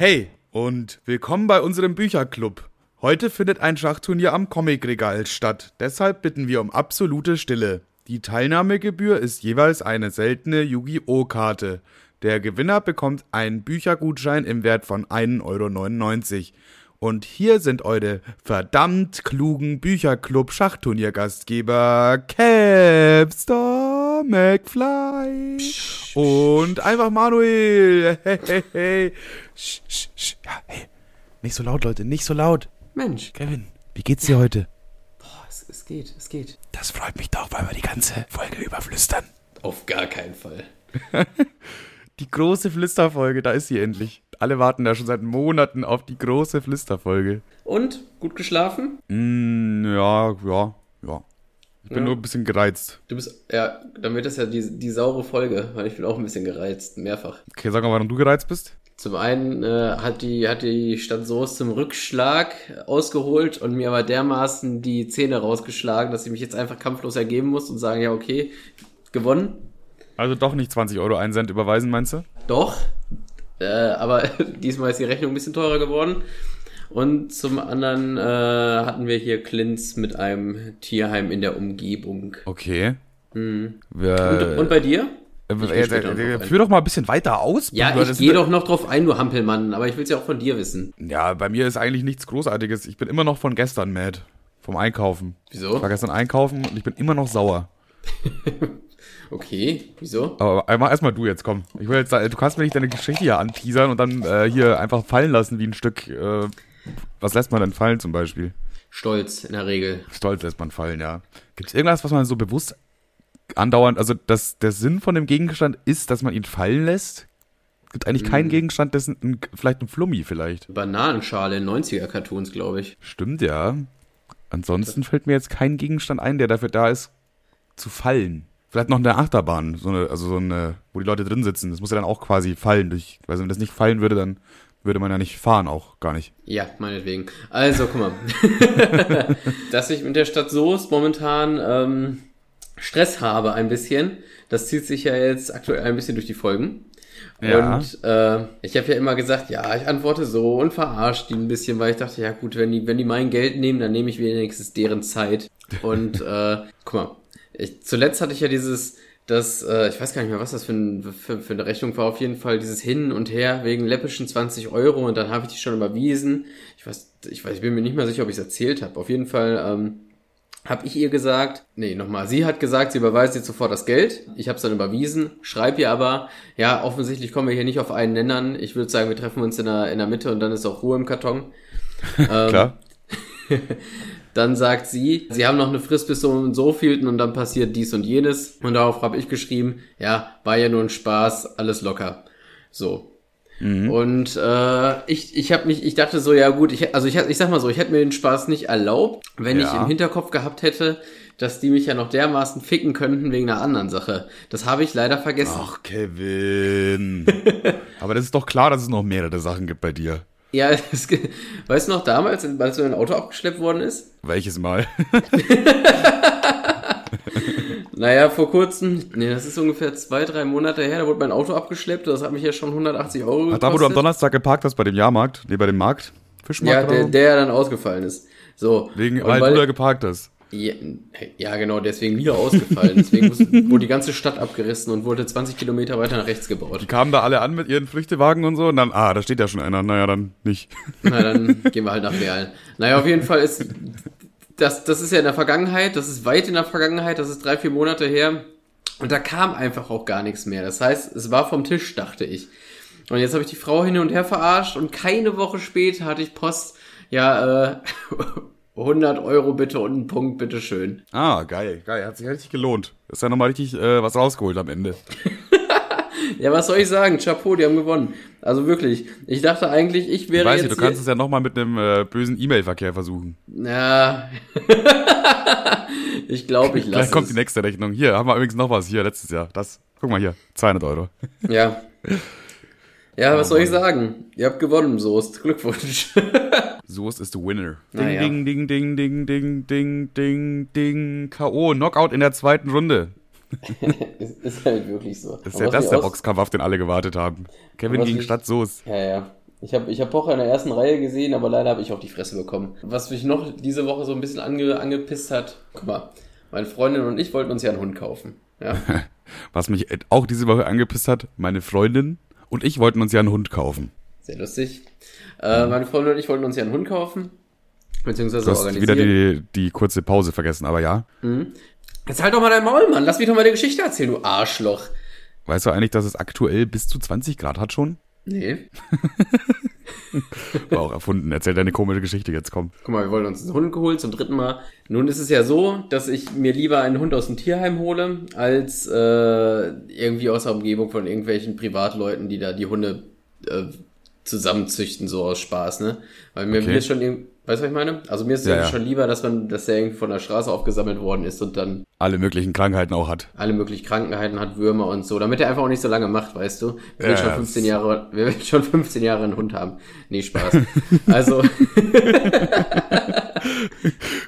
Hey und willkommen bei unserem Bücherclub. Heute findet ein Schachturnier am Comicregal statt. Deshalb bitten wir um absolute Stille. Die Teilnahmegebühr ist jeweils eine seltene Yu-Gi-Oh! Der Gewinner bekommt einen Büchergutschein im Wert von 1,99 Euro. Und hier sind eure verdammt klugen Bücherclub-Schachturnier-Gastgeber Capstar McFly und einfach Manuel. Hey, hey, hey. Sch, sch, sch. Ja, hey. Nicht so laut, Leute, nicht so laut. Mensch, Kevin, wie geht's dir heute? boah, es, es geht, es geht. Das freut mich doch, weil wir die ganze Folge überflüstern. Auf gar keinen Fall. Die große Flüsterfolge, da ist sie endlich. Alle warten da schon seit Monaten auf die große Flüsterfolge. Und, gut geschlafen? Mm, ja, ja, ja. Ich bin Ja. nur ein bisschen gereizt. Du bist, ja, dann wird das ja die, die saure Folge, weil ich bin auch ein bisschen gereizt, mehrfach. Okay, sag mal, warum du gereizt bist. Zum einen äh, hat, die, hat die Stadt Soest zum Rückschlag ausgeholt und mir aber dermaßen die Zähne rausgeschlagen, dass ich mich jetzt einfach kampflos ergeben muss und sagen, ja, okay, gewonnen. Also doch nicht 20 Euro einen Cent überweisen, meinst du? Doch. Äh, aber diesmal ist die Rechnung ein bisschen teurer geworden. Und zum anderen äh, hatten wir hier Klins mit einem Tierheim in der Umgebung. Okay. Mhm. Wir, Und, und bei dir? äh, Ich äh, führ doch mal ein bisschen weiter aus. Ja, ich gehe doch noch drauf ein, du Hampelmann, aber ich will es ja auch von dir wissen. Ja, bei mir ist eigentlich nichts Großartiges. Ich bin immer noch von gestern mad. Vom Einkaufen. Ich war Wieso? gestern einkaufen und ich bin immer noch sauer. Okay, wieso? Aber einmal erstmal du jetzt, komm. Ich will jetzt, du kannst mir nicht deine Geschichte hier anteasern und dann äh, hier einfach fallen lassen wie ein Stück. Äh, was lässt man denn fallen zum Beispiel? Stolz in der Regel. Stolz lässt man fallen, ja. Gibt es irgendwas, was man so bewusst andauernd, also das, der Sinn von dem Gegenstand ist, dass man ihn fallen lässt? Gibt eigentlich keinen Gegenstand, dessen, ein, vielleicht ein Flummi vielleicht. Bananenschale in 90er-Cartoons, glaube ich. Stimmt, ja. Ansonsten fällt mir jetzt kein Gegenstand ein, der dafür da ist, zu fallen. Vielleicht noch eine Achterbahn, so eine, also so eine, wo die Leute drin sitzen. Das muss ja dann auch quasi fallen. Durch, also wenn das nicht fallen würde, dann würde man ja nicht fahren, auch gar nicht. Ja, meinetwegen. Also, guck mal. Dass ich mit der Stadt Soest momentan ähm, Stress habe ein bisschen, das zieht sich ja jetzt aktuell ein bisschen durch die Folgen. Ja. Und äh, ich habe ja immer gesagt, ja, ich antworte so und verarscht die ein bisschen, weil ich dachte, ja gut, wenn die, wenn die mein Geld nehmen, dann nehme ich wenigstens deren Zeit. Und äh, guck mal, ich, zuletzt hatte ich ja dieses, das, äh, ich weiß gar nicht mehr, was das für, ein, für, für eine Rechnung war, auf jeden Fall dieses Hin und Her wegen läppischen 20 Euro und dann habe ich die schon überwiesen. Ich weiß, ich weiß, ich bin mir nicht mehr sicher, ob ich es erzählt habe. Auf jeden Fall ähm, habe ich ihr gesagt, nee, nochmal, sie hat gesagt, sie überweist jetzt sofort das Geld. Ich habe es dann überwiesen, schreib ihr aber, ja, offensichtlich kommen wir hier nicht auf einen Nennern. Ich würde sagen, wir treffen uns in der, in der Mitte und dann ist auch Ruhe im Karton. Ähm, Klar. Dann sagt sie, sie haben noch eine Frist bis so und so vielten und dann passiert dies und jenes. Und darauf habe ich geschrieben, ja, war ja nur ein Spaß, alles locker. So. Und äh, ich, ich habe mich, ich dachte so, ja gut, ich, also ich, ich sag mal so, ich hätte mir den Spaß nicht erlaubt, wenn ich Ja. im Hinterkopf gehabt hätte, dass die mich ja noch dermaßen ficken könnten wegen einer anderen Sache. Das habe ich leider vergessen. Ach, Kevin. Aber das ist doch klar, dass es noch mehrere Sachen gibt bei dir. Ja, es, weißt du noch damals, als so ein Auto abgeschleppt worden ist? Welches Mal? Naja, vor kurzem, nee, das ist ungefähr zwei, drei Monate her, da wurde mein Auto abgeschleppt, das hat mich ja schon 180 Euro Ach, gekostet. da, wo du am Donnerstag geparkt hast bei dem Jahrmarkt, nee, bei dem Markt, Fischmarkt Ja, der, der dann ausgefallen ist. So. Wegen, weil, weil- du da geparkt hast. Ja, ja, genau, deswegen wieder ausgefallen. Deswegen muss- wurde die ganze Stadt abgerissen und wurde 20 Kilometer weiter nach rechts gebaut. Die kamen da alle an mit ihren Früchtewagen und so und dann, ah, da steht ja schon einer, naja, dann nicht. Na, dann gehen wir halt nach Werlen. Naja, auf jeden Fall ist, das, das ist ja in der Vergangenheit, das ist weit in der Vergangenheit, das ist drei, vier Monate her. Und da kam einfach auch gar nichts mehr. Das heißt, es war vom Tisch, dachte ich. Und jetzt habe ich die Frau hin und her verarscht und keine Woche später hatte ich Post, ja, äh, 100 Euro bitte und einen Punkt, bitteschön. Ah, geil, geil, hat sich richtig gelohnt. Ist ja nochmal richtig äh, was rausgeholt am Ende. Ja, was soll ich sagen? Chapeau, die haben gewonnen. Also wirklich, ich dachte eigentlich, ich Ich wäre weiß jetzt nicht, du kannst es ja nochmal mit einem äh, bösen E-Mail-Verkehr versuchen. Ja. ich glaube, ich lasse kommt es. die nächste Rechnung. Hier, haben wir übrigens noch was. Hier, letztes Jahr. Das, guck mal hier, 200 Euro. Ja. Ja, was soll ich sagen? Ihr habt gewonnen, Soest. Glückwunsch. Soest ist the winner. Ding, Naja. ding, ding, ding, ding, ding, ding, ding, ding. K.O. Knockout in der zweiten Runde. ist, ist halt wirklich so. Ist ja das der Boxkampf, auf den alle gewartet haben. Kevin gegen Stadt Soest. Ja, ja. Ich habe ich hab Pocher in der ersten Reihe gesehen, aber leider habe ich auch die Fresse bekommen. Was mich noch diese Woche so ein bisschen ange, angepisst hat, guck mal, meine Freundin und ich wollten uns ja einen Hund kaufen. Ja. Was mich auch diese Woche angepisst hat, meine Freundin und ich wollten uns ja einen Hund kaufen. Sehr lustig. Äh, meine Freundin und ich wollten uns ja einen Hund kaufen. Beziehungsweise Du hast organisieren. wieder die, die kurze Pause vergessen, aber ja. Jetzt halt doch mal dein Maul, Mann. Lass mich doch mal die Geschichte erzählen, du Arschloch. Weißt du eigentlich, dass es aktuell bis zu 20 Grad hat schon? Nee. War auch erfunden. Erzähl deine komische Geschichte jetzt, komm. Guck mal, wir wollen uns einen Hund geholt zum dritten Mal. Nun ist es ja so, dass ich mir lieber einen Hund aus dem Tierheim hole, als äh, irgendwie aus der Umgebung von irgendwelchen Privatleuten, die da die Hunde äh, zusammenzüchten, so aus Spaß, ne? Weil mir, Okay. mir ist schon weißt du, was ich meine? Also mir ist es Ja, ja. schon lieber, dass man, dass der irgendwie von der Straße aufgesammelt worden ist und dann Alle möglichen Krankheiten auch hat. alle möglichen Krankheiten hat, Würmer und so, damit er einfach auch nicht so lange macht, weißt du? Wir will Ja, schon ja, 15 das- Jahre, wir will schon 15 Jahre einen Hund haben. Nee, Spaß. Also,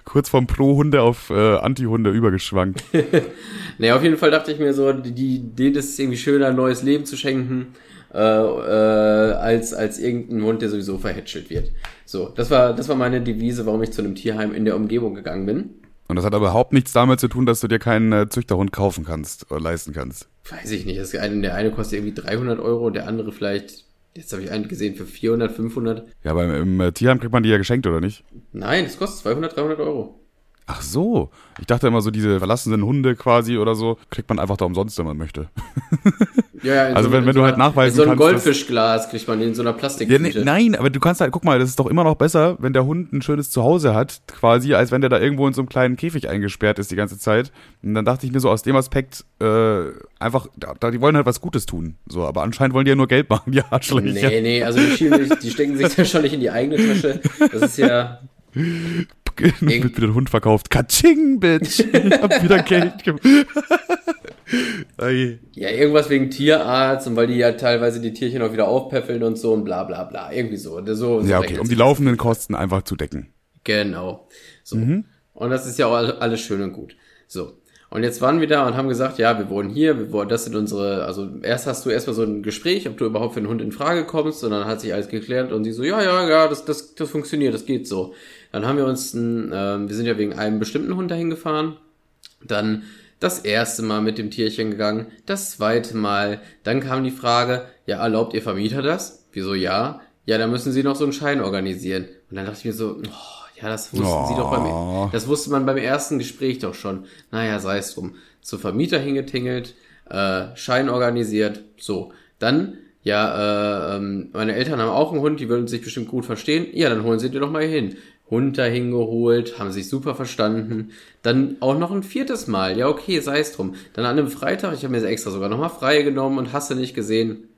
Kurz vom Pro-Hunde auf äh, Anti-Hunde übergeschwankt. nee, auf jeden Fall dachte ich mir so, die, Idee, ist irgendwie schöner, ein neues Leben zu schenken, äh, äh, als, als irgendein Hund, der sowieso verhätschelt wird. So, das war, das war meine Devise, warum ich zu einem Tierheim in der Umgebung gegangen bin. Und das hat aber überhaupt nichts damit zu tun, dass du dir keinen äh, Züchterhund kaufen kannst oder leisten kannst. Weiß ich nicht, das eine, der eine kostet irgendwie 300 Euro, der andere vielleicht, jetzt habe ich einen gesehen für 400, 500. Ja, aber im äh, Tierheim kriegt man die ja geschenkt, oder nicht? Nein, das kostet 200, 300 Euro. Ach so. Ich dachte immer so, diese verlassenen Hunde quasi oder so, kriegt man einfach da umsonst, wenn man möchte. Ja, ja, Also wenn- in wenn du halt nachweisen so kannst, dass- Goldfischglas kriegt man in so einer Ja, Plastiktüte. ne, nein, aber du kannst halt, guck mal, das ist doch immer noch besser, wenn der Hund ein schönes Zuhause hat, quasi, als wenn der da irgendwo in so einem kleinen Käfig eingesperrt ist die ganze Zeit. Und dann dachte ich mir so aus dem Aspekt, äh, einfach, da, die wollen halt was Gutes tun. So, aber anscheinend wollen die ja nur Geld machen, die Arschlöcher. Nee, nee, also die, schieben die stecken sich da schon nicht in die eigene Tasche. Das ist ja, Wird wieder ein Hund verkauft. Katsching, Bitch. Ich hab wieder Geld gemacht. Ey. ja irgendwas wegen Tierarzt und weil die ja teilweise die Tierchen auch wieder aufpäffeln und so und bla bla bla. Irgendwie so. so, so Ja, okay, um die laufenden Kosten einfach zu decken. Genau. So. Und das ist ja auch all- alles schön und gut. So. Und jetzt waren wir da und haben gesagt, ja, wir wohnen hier, wir wollen, das sind unsere, also erst hast du erstmal so ein Gespräch, ob du überhaupt für einen Hund in Frage kommst, und dann hat sich alles geklärt und sie so, ja, ja, ja, das, das, das funktioniert, das geht so. Dann haben wir uns, ein, ähm, wir sind ja wegen einem bestimmten Hund dahin gefahren, dann das erste Mal mit dem Tierchen gegangen, das zweite Mal, dann kam die Frage, ja, erlaubt ihr Vermieter das? Wieso ja? Ja, dann müssen sie noch so einen Schein organisieren. Und dann dachte ich mir so, oh, ja, das wussten sie doch Oh. beim, das wusste man beim ersten Gespräch doch schon. Naja, sei es drum. Zu Vermieter hingetingelt, äh, Schein organisiert, so. Dann, ja, äh, ähm, meine Eltern haben auch einen Hund, die würden sich bestimmt gut verstehen. Ja, dann holen sie dir doch mal hin. Hund dahin geholt, haben sich super verstanden. Dann auch noch ein viertes Mal. Ja, okay, sei es drum. Dann an einem Freitag, ich habe mir extra sogar nochmal frei genommen und hast du nicht gesehen.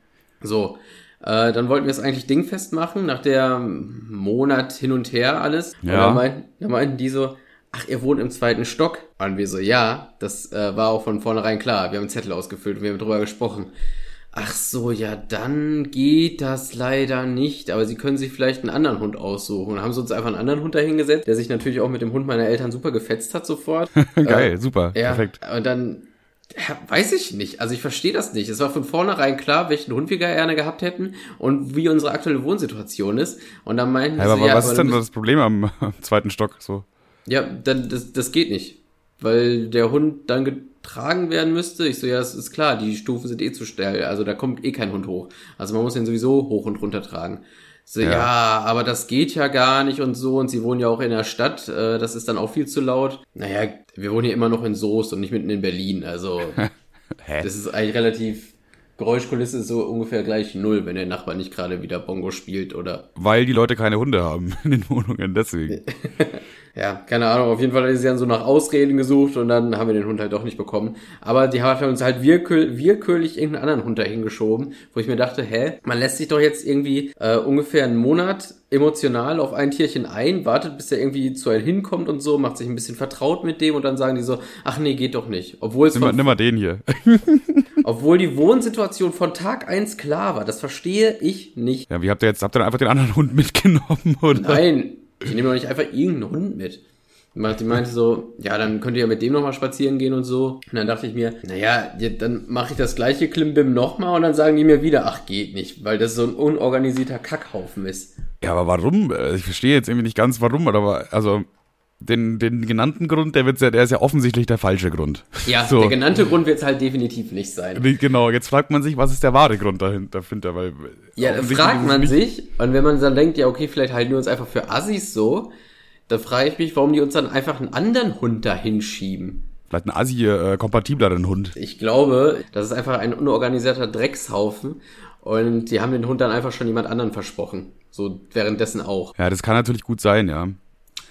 So, äh, dann wollten wir es eigentlich dingfest machen, nach der Monat hin und her alles. Und Ja. dann meinten, dann meinten die so, ach, ihr wohnt im zweiten Stock? Und wir so, ja, das äh, war auch von vornherein klar. Wir haben einen Zettel ausgefüllt und wir haben drüber gesprochen. Ach so, ja, dann geht das leider nicht. Aber sie können sich vielleicht einen anderen Hund aussuchen. Und haben sie uns einfach einen anderen Hund dahingesetzt, der sich natürlich auch mit dem Hund meiner Eltern super gefetzt hat sofort. Geil, super, Ja, perfekt. und dann ja, weiß ich nicht. Also ich verstehe das nicht. Es war von vornherein klar, welchen Hund wir gerne gehabt hätten und wie unsere aktuelle Wohnsituation ist. Und dann meinten Ja, sie, aber ja, was ist aber denn das Problem am, am zweiten Stock? So. Ja, dann das, das geht nicht. Weil der Hund dann getragen werden müsste. Ich so, ja, das ist klar, die Stufen sind eh zu steil. Also da kommt eh kein Hund hoch. Also man muss den sowieso hoch und runter tragen. So, ja. Ja. aber das geht ja gar nicht und so. Und sie wohnen ja auch in der Stadt. Äh, das ist dann auch viel zu laut. Naja, wir wohnen hier immer noch in Soest und nicht mitten in Berlin. Also das ist eigentlich relativ. Geräuschkulisse ist so ungefähr gleich null, wenn der Nachbar nicht gerade wieder Bongo spielt oder Weil die Leute keine Hunde haben in den Wohnungen, deswegen. Ja, keine Ahnung. Auf jeden Fall ist sie dann so nach Ausreden gesucht und dann haben wir den Hund halt doch nicht bekommen. Aber die hat uns halt willkür willkürlich irgendeinen anderen Hund dahin geschoben, wo ich mir dachte, hä, man lässt sich doch jetzt irgendwie äh, ungefähr einen Monat emotional auf ein Tierchen ein, wartet, bis er irgendwie zu einem hinkommt und so, macht sich ein bisschen vertraut mit dem und dann sagen die so, ach nee, geht doch nicht. Obwohl es Nimm nimm mal den hier. obwohl die Wohnsituation von Tag eins klar war. Das verstehe ich nicht. Ja, wie habt ihr jetzt, habt ihr einfach den anderen Hund mitgenommen, oder? Nein, ich nehme doch nicht einfach irgendeinen Hund mit. Die meinte so, ja, dann könnt ihr ja mit dem nochmal spazieren gehen und so. Und dann dachte ich mir, naja, dann mache ich das gleiche Klimbim nochmal und dann sagen die mir wieder, ach, geht nicht, weil das so ein unorganisierter Kackhaufen ist. Ja, aber warum? Äh, ich verstehe jetzt irgendwie nicht ganz, warum, aber also den, den genannten Grund, der, wird ja, der ist ja offensichtlich der falsche Grund. Ja, so. der genannte Grund wird es halt definitiv nicht sein. Genau, jetzt fragt man sich, was ist der wahre Grund dahinter, dahinter weil Ja, da fragt man sich, und wenn man dann denkt, ja, okay, vielleicht halten wir uns einfach für Assis so, da frage ich mich, warum die uns dann einfach einen anderen Hund da hinschieben. Vielleicht einen Assi-kompatibleren Hund. Ich glaube, das ist einfach ein unorganisierter Dreckshaufen und die haben den Hund dann einfach schon jemand anderen versprochen. So währenddessen auch. Ja, das kann natürlich gut sein, ja.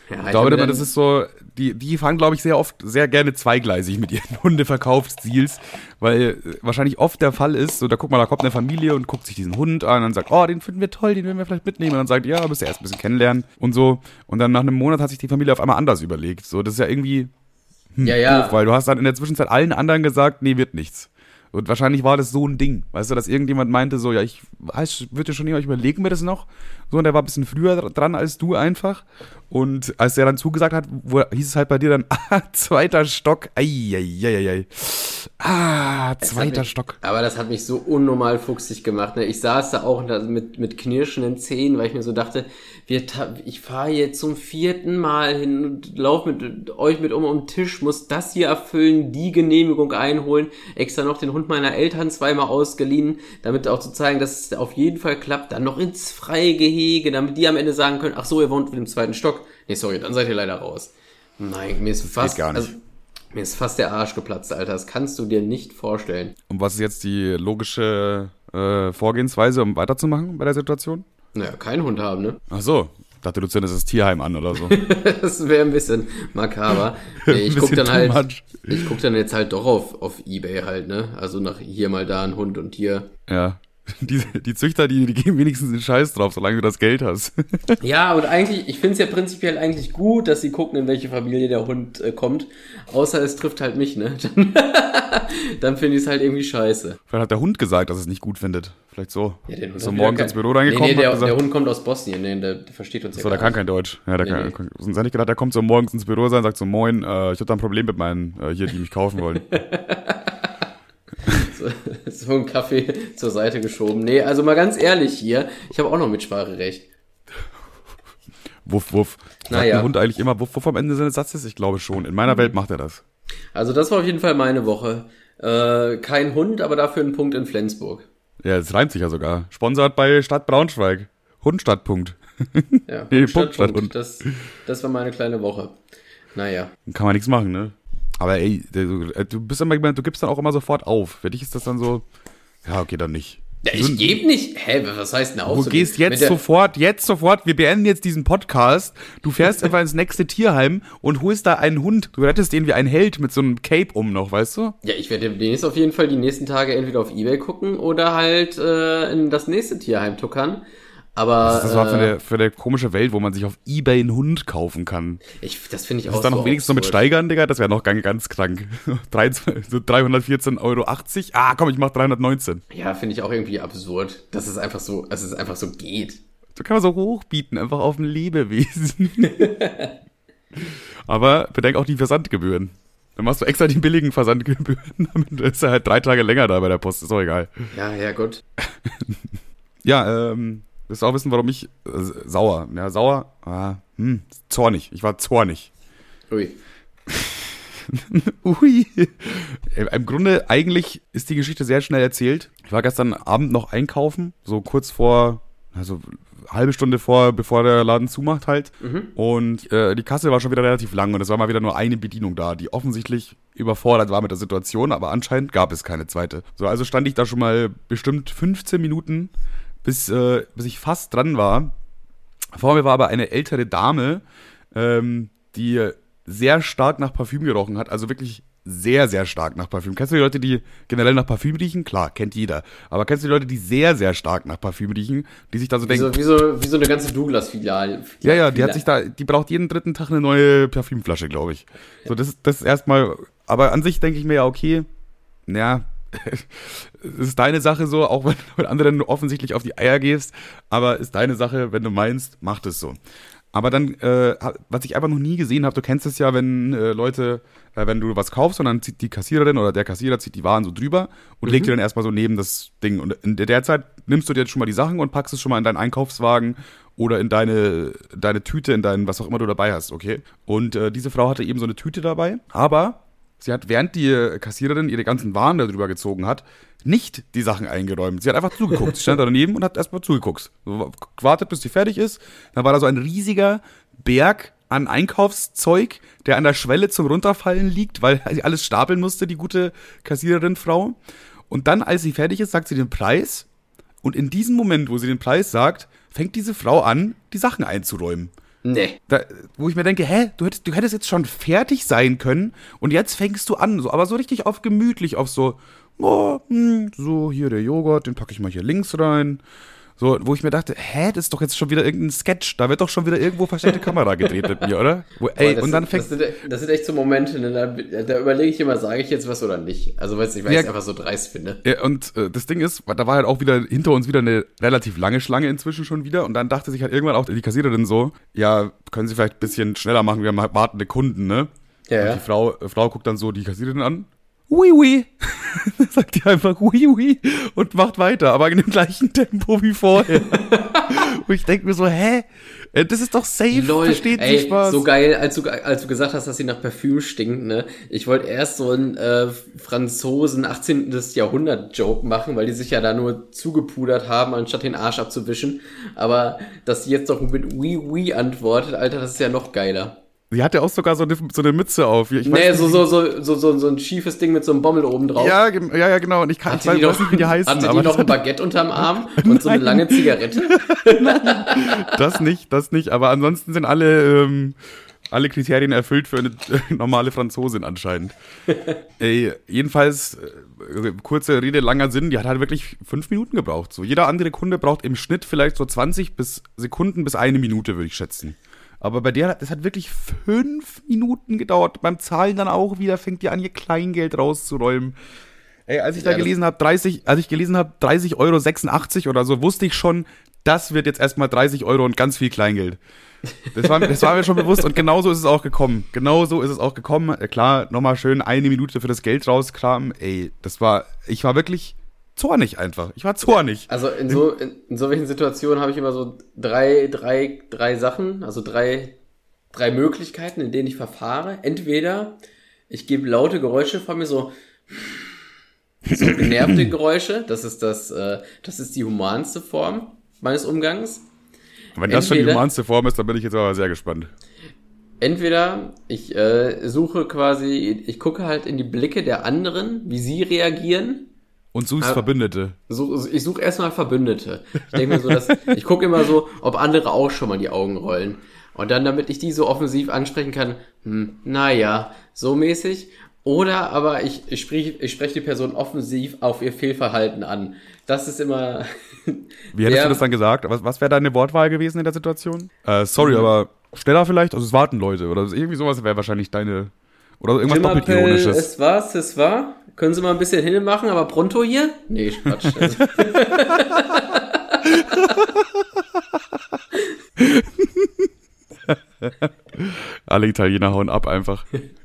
Ja, ich glaube immer, das ist so, die, die fahren, glaube ich, sehr oft sehr gerne zweigleisig mit ihren Hundeverkaufsdeals, weil wahrscheinlich oft der Fall ist, so da guck mal, da kommt eine Familie und guckt sich diesen Hund an und sagt, oh, den finden wir toll, den werden wir vielleicht mitnehmen. Und dann sagt, ja, müsst ihr erst ein bisschen kennenlernen und so. Und dann nach einem Monat hat sich die Familie auf einmal anders überlegt. So, das ist ja irgendwie hm, ja, ja. Doof, weil du hast dann in der Zwischenzeit allen anderen gesagt, nee, wird nichts. Und wahrscheinlich war das so ein Ding, weißt du, dass irgendjemand meinte so, ja, ich weiß, würde schon ich überlegen mir das noch. So, und der war ein bisschen früher dran als du einfach. Und als der dann zugesagt hat, wo, hieß es halt bei dir dann, ah, zweiter Stock, eieieiei. Ah, zweiter mich, Stock. Aber das hat mich so unnormal fuchsig gemacht. Ne? Ich saß da auch mit, mit knirschenden Zähnen, weil ich mir so dachte, wir, ich fahre jetzt zum vierten Mal hin und laufe mit euch mit um um den Tisch, muss das hier erfüllen, die Genehmigung einholen, extra noch den Hund meiner Eltern zweimal ausgeliehen, damit auch zu zeigen, dass es auf jeden Fall klappt, dann noch ins freie Gehege, damit die am Ende sagen können, ach so, ihr wohnt im zweiten Stock. Nee, sorry, dann seid ihr leider raus. Nein, mir ist fast, gar nicht. Also, mir ist fast der Arsch geplatzt, Alter. Das kannst du dir nicht vorstellen. Und was ist jetzt die logische äh, Vorgehensweise, um weiterzumachen bei der Situation? Naja, keinen Hund haben, ne? Ach so. Dachte, du zündest das Tierheim an oder so. das wäre ein bisschen makaber. Nee, ich guck dann halt, much. ich guck dann jetzt halt doch auf, auf Ebay halt, ne? Also nach hier mal da ein Hund und hier. Ja. Die, die Züchter, die, die geben wenigstens den Scheiß drauf, solange du das Geld hast. ja, und eigentlich, ich finde es ja prinzipiell eigentlich gut, dass sie gucken, in welche Familie der Hund äh, kommt. Außer es trifft halt mich, ne? Dann, dann finde ich es halt irgendwie scheiße. Vielleicht hat der Hund gesagt, dass es nicht gut findet. Vielleicht so. Ja, den Hund so morgens ins Büro reingekommen. Nee, nee der, gesagt, der, Hund kommt aus Bosnien, nee, der, der versteht uns ja So, der kann kein Deutsch. Ja, der nee, kann, nee. Sonst hätte ich gedacht, der kommt so morgens ins Büro sein, sagt so, moin, äh, ich habe da ein Problem mit meinen äh, hier, die mich kaufen wollen. so ein Kaffee zur Seite geschoben. Nee, also mal ganz ehrlich hier, ich habe auch noch Mitspracherecht. Wuff, wuff. Sagt naja. der Hund eigentlich immer Wuff, Wuff am Ende seines Satzes? Ich glaube schon. In meiner Welt macht er das. Also das war auf jeden Fall meine Woche. Äh, kein Hund, aber dafür ein Punkt in Flensburg. Ja, das reimt sich ja sogar. Sponsert bei Stadt Braunschweig. Hundstadtpunkt. Ja, nee, Punkt statt Hund. Das, das war meine kleine Woche. Naja. Kann man nichts machen, ne? Aber ey, du, du bist immer, du gibst dann auch immer sofort auf. Für dich ist das dann so, ja, okay, dann nicht. Ja, ich gebe nicht. Hä, was heißt denn auf? Du gehst jetzt sofort, jetzt sofort, wir beenden jetzt diesen Podcast. Du fährst einfach ins nächste Tierheim und holst da einen Hund. Du rettest den wie ein Held mit so einem Cape um noch, weißt du? Ja, ich werde demnächst auf jeden Fall die nächsten Tage entweder auf Ebay gucken oder halt äh, in das nächste Tierheim tuckern. Aber. Was ist das war für, eine, für eine komische Welt, wo man sich auf Ebay einen Hund kaufen kann. Ich, das finde ich auch. Ist da noch so wenigstens noch mit Steigern, Digga? Das wäre noch ganz, ganz krank. 314,80 Euro. Ah, komm, ich mach 319. Ja, finde ich auch irgendwie absurd, dass es einfach so, dass es einfach so geht. So kann man so hochbieten, einfach auf ein Lebewesen. Aber bedenk auch die Versandgebühren. Dann machst du extra die billigen Versandgebühren, damit ist er halt drei Tage länger da bei der Post. Ist auch egal. Ja, ja, gut. ja, ähm, Willst du auch wissen, warum ich äh, sauer? Ja, sauer, ah, hm, zornig. Ich war zornig. Ui. Ui. Im Grunde, eigentlich ist die Geschichte sehr schnell erzählt. Ich war gestern Abend noch einkaufen, so kurz vor, also halbe Stunde vor, bevor der Laden zumacht halt. Mhm. Und äh, die Kasse war schon wieder relativ lang und es war mal wieder nur eine Bedienung da, die offensichtlich überfordert war mit der Situation, aber anscheinend gab es keine zweite. So, also stand ich da schon mal bestimmt 15 Minuten bis, äh, bis ich fast dran war. Vor mir war aber eine ältere Dame, ähm, die sehr stark nach Parfüm gerochen hat, also wirklich sehr, sehr stark nach Parfüm. Kennst du die Leute, die generell nach Parfüm riechen? Klar, kennt jeder. Aber kennst du die Leute, die sehr, sehr stark nach Parfüm riechen, die sich da so wie denken. So, wie, so, wie so eine ganze Douglas-Filiale. Ja, ja, die hat sich da, die braucht jeden dritten Tag eine neue Parfümflasche, glaube ich. So, das, das ist erstmal, aber an sich denke ich mir ja, okay, ja, ist deine Sache so, auch wenn du anderen offensichtlich auf die Eier gehst, aber ist deine Sache, wenn du meinst, mach das so. Aber dann, äh, was ich einfach noch nie gesehen habe, du kennst es ja, wenn äh, Leute, äh, wenn du was kaufst und dann zieht die Kassiererin oder der Kassierer zieht die Waren so drüber und legt die dann erstmal so neben das Ding. Und in der Zeit nimmst du dir jetzt schon mal die Sachen und packst es schon mal in deinen Einkaufswagen oder in deine, deine Tüte, in dein, was auch immer du dabei hast, okay? Und äh, diese Frau hatte eben so eine Tüte dabei, aber sie hat, während die Kassiererin ihre ganzen Waren darüber gezogen hat, nicht die Sachen eingeräumt. Sie hat einfach zugeguckt. Sie stand da daneben und hat erstmal zugeguckt. So, gewartet, bis sie fertig ist. Dann war da so ein riesiger Berg an Einkaufszeug, der an der Schwelle zum Runterfallen liegt, weil sie alles stapeln musste, die gute Kassiererin Frau. Und dann, als sie fertig ist, sagt sie den Preis. Und in diesem Moment, wo sie den Preis sagt, fängt diese Frau an, die Sachen einzuräumen. Nee. Da, wo ich mir denke, hä, du hättest, du hättest jetzt schon fertig sein können und jetzt fängst du an, so, aber so richtig auf gemütlich, auf so, oh, hm, so, hier der Joghurt, den packe ich mal hier links rein. So, wo ich mir dachte, hä, das ist doch jetzt schon wieder irgendein Sketch. Da wird doch schon wieder irgendwo versteckte Kamera gedreht mit mir, oder? Wo, ey, und dann fängt. das, sind, das sind echt so Momente, ne, da, da überlege ich immer, sage ich jetzt was oder nicht. Also, du, ich weiß Ja. es einfach so dreist finde. Ja, und äh, das Ding ist, da war halt auch wieder hinter uns wieder eine relativ lange Schlange inzwischen schon wieder. Und dann dachte sich halt irgendwann auch die Kassiererin so, ja, können Sie vielleicht ein bisschen schneller machen, wir haben halt wartende Kunden, ne? Ja, Und die Frau, äh, Frau guckt dann so die Kassiererin an. Oui, oui. Sagt die einfach oui, oui und macht weiter, aber in dem gleichen Tempo wie vorher. und ich denke mir so, hä? Äh, Das ist doch safe, Lol, versteht ey, sie Spaß. so geil, als du, als du gesagt hast, dass sie nach Parfüm stinkt, ne? Ich wollte erst so einen äh, Franzosen 18. Jahrhundert-Joke machen, weil die sich ja da nur zugepudert haben, anstatt den Arsch abzuwischen. Aber dass sie jetzt doch mit Oui Oui antwortet, Alter, das ist ja noch geiler. Sie hatte auch sogar so eine, so eine Mütze auf. Ich nee, so, so, so, so, so, so ein schiefes Ding mit so einem Bommel oben drauf. Ja, ja, ja, genau. Und ich, kann, ich weiß, weiß nicht, wie die heißen. Hatte die noch ein Baguette unterm Arm und so eine lange Zigarette? Das nicht, das nicht. Aber ansonsten sind alle, ähm, alle Kriterien erfüllt für eine normale Franzosin anscheinend. Ey, jedenfalls, äh, kurze Rede, langer Sinn, die hat halt wirklich fünf Minuten gebraucht. So, jeder andere Kunde braucht im Schnitt vielleicht so 20 bis Sekunden bis eine Minute, würde ich schätzen. Aber bei der, das hat wirklich fünf Minuten gedauert. Beim Zahlen dann auch wieder fängt die an, ihr Kleingeld rauszuräumen. Ey, als ich da Ja, das- gelesen habe, 30, als ich gelesen habe, 30 Euro 86 oder so, wusste ich schon, das wird jetzt erstmal 30 Euro und ganz viel Kleingeld. Das war, das war mir schon bewusst und genauso ist es auch gekommen. Genauso ist es auch gekommen. Äh, Klar, nochmal schön eine Minute für das Geld rauskramen. Ey, das war, ich war wirklich zornig einfach. Ich war zornig. Also in so, in, in so welchen Situationen habe ich immer so drei, drei, drei Sachen, also drei, drei Möglichkeiten, in denen ich verfahre. Entweder ich gebe laute Geräusche von mir, so, so genervte Geräusche, das ist das, äh, das ist die humanste Form meines Umgangs. Wenn das schon die entweder- humanste Form ist, dann bin ich jetzt aber sehr gespannt. Entweder ich äh, suche quasi, ich gucke halt in die Blicke der anderen, wie sie reagieren Und suchst Ah. Verbündete. So, ich suche erstmal Verbündete. Ich denke mir so, dass ich gucke immer so, ob andere auch schon mal die Augen rollen. Und dann, damit ich die so offensiv ansprechen kann, hm, naja, so mäßig. Oder aber ich, ich spreche ich spreche die Person offensiv auf ihr Fehlverhalten an. Das ist immer. Wie hättest du das dann gesagt? Was, was wäre deine Wortwahl gewesen in der Situation? Äh, Mhm. sorry, aber schneller vielleicht? Also es warten Leute. Oder irgendwie sowas wäre wahrscheinlich deine. Oder irgendwas doppelt Jimmapel, ironisches. es war's, es war. Können Sie mal ein bisschen hinmachen, aber pronto hier? Nee, Quatsch. Also, Alle Italiener hauen ab einfach.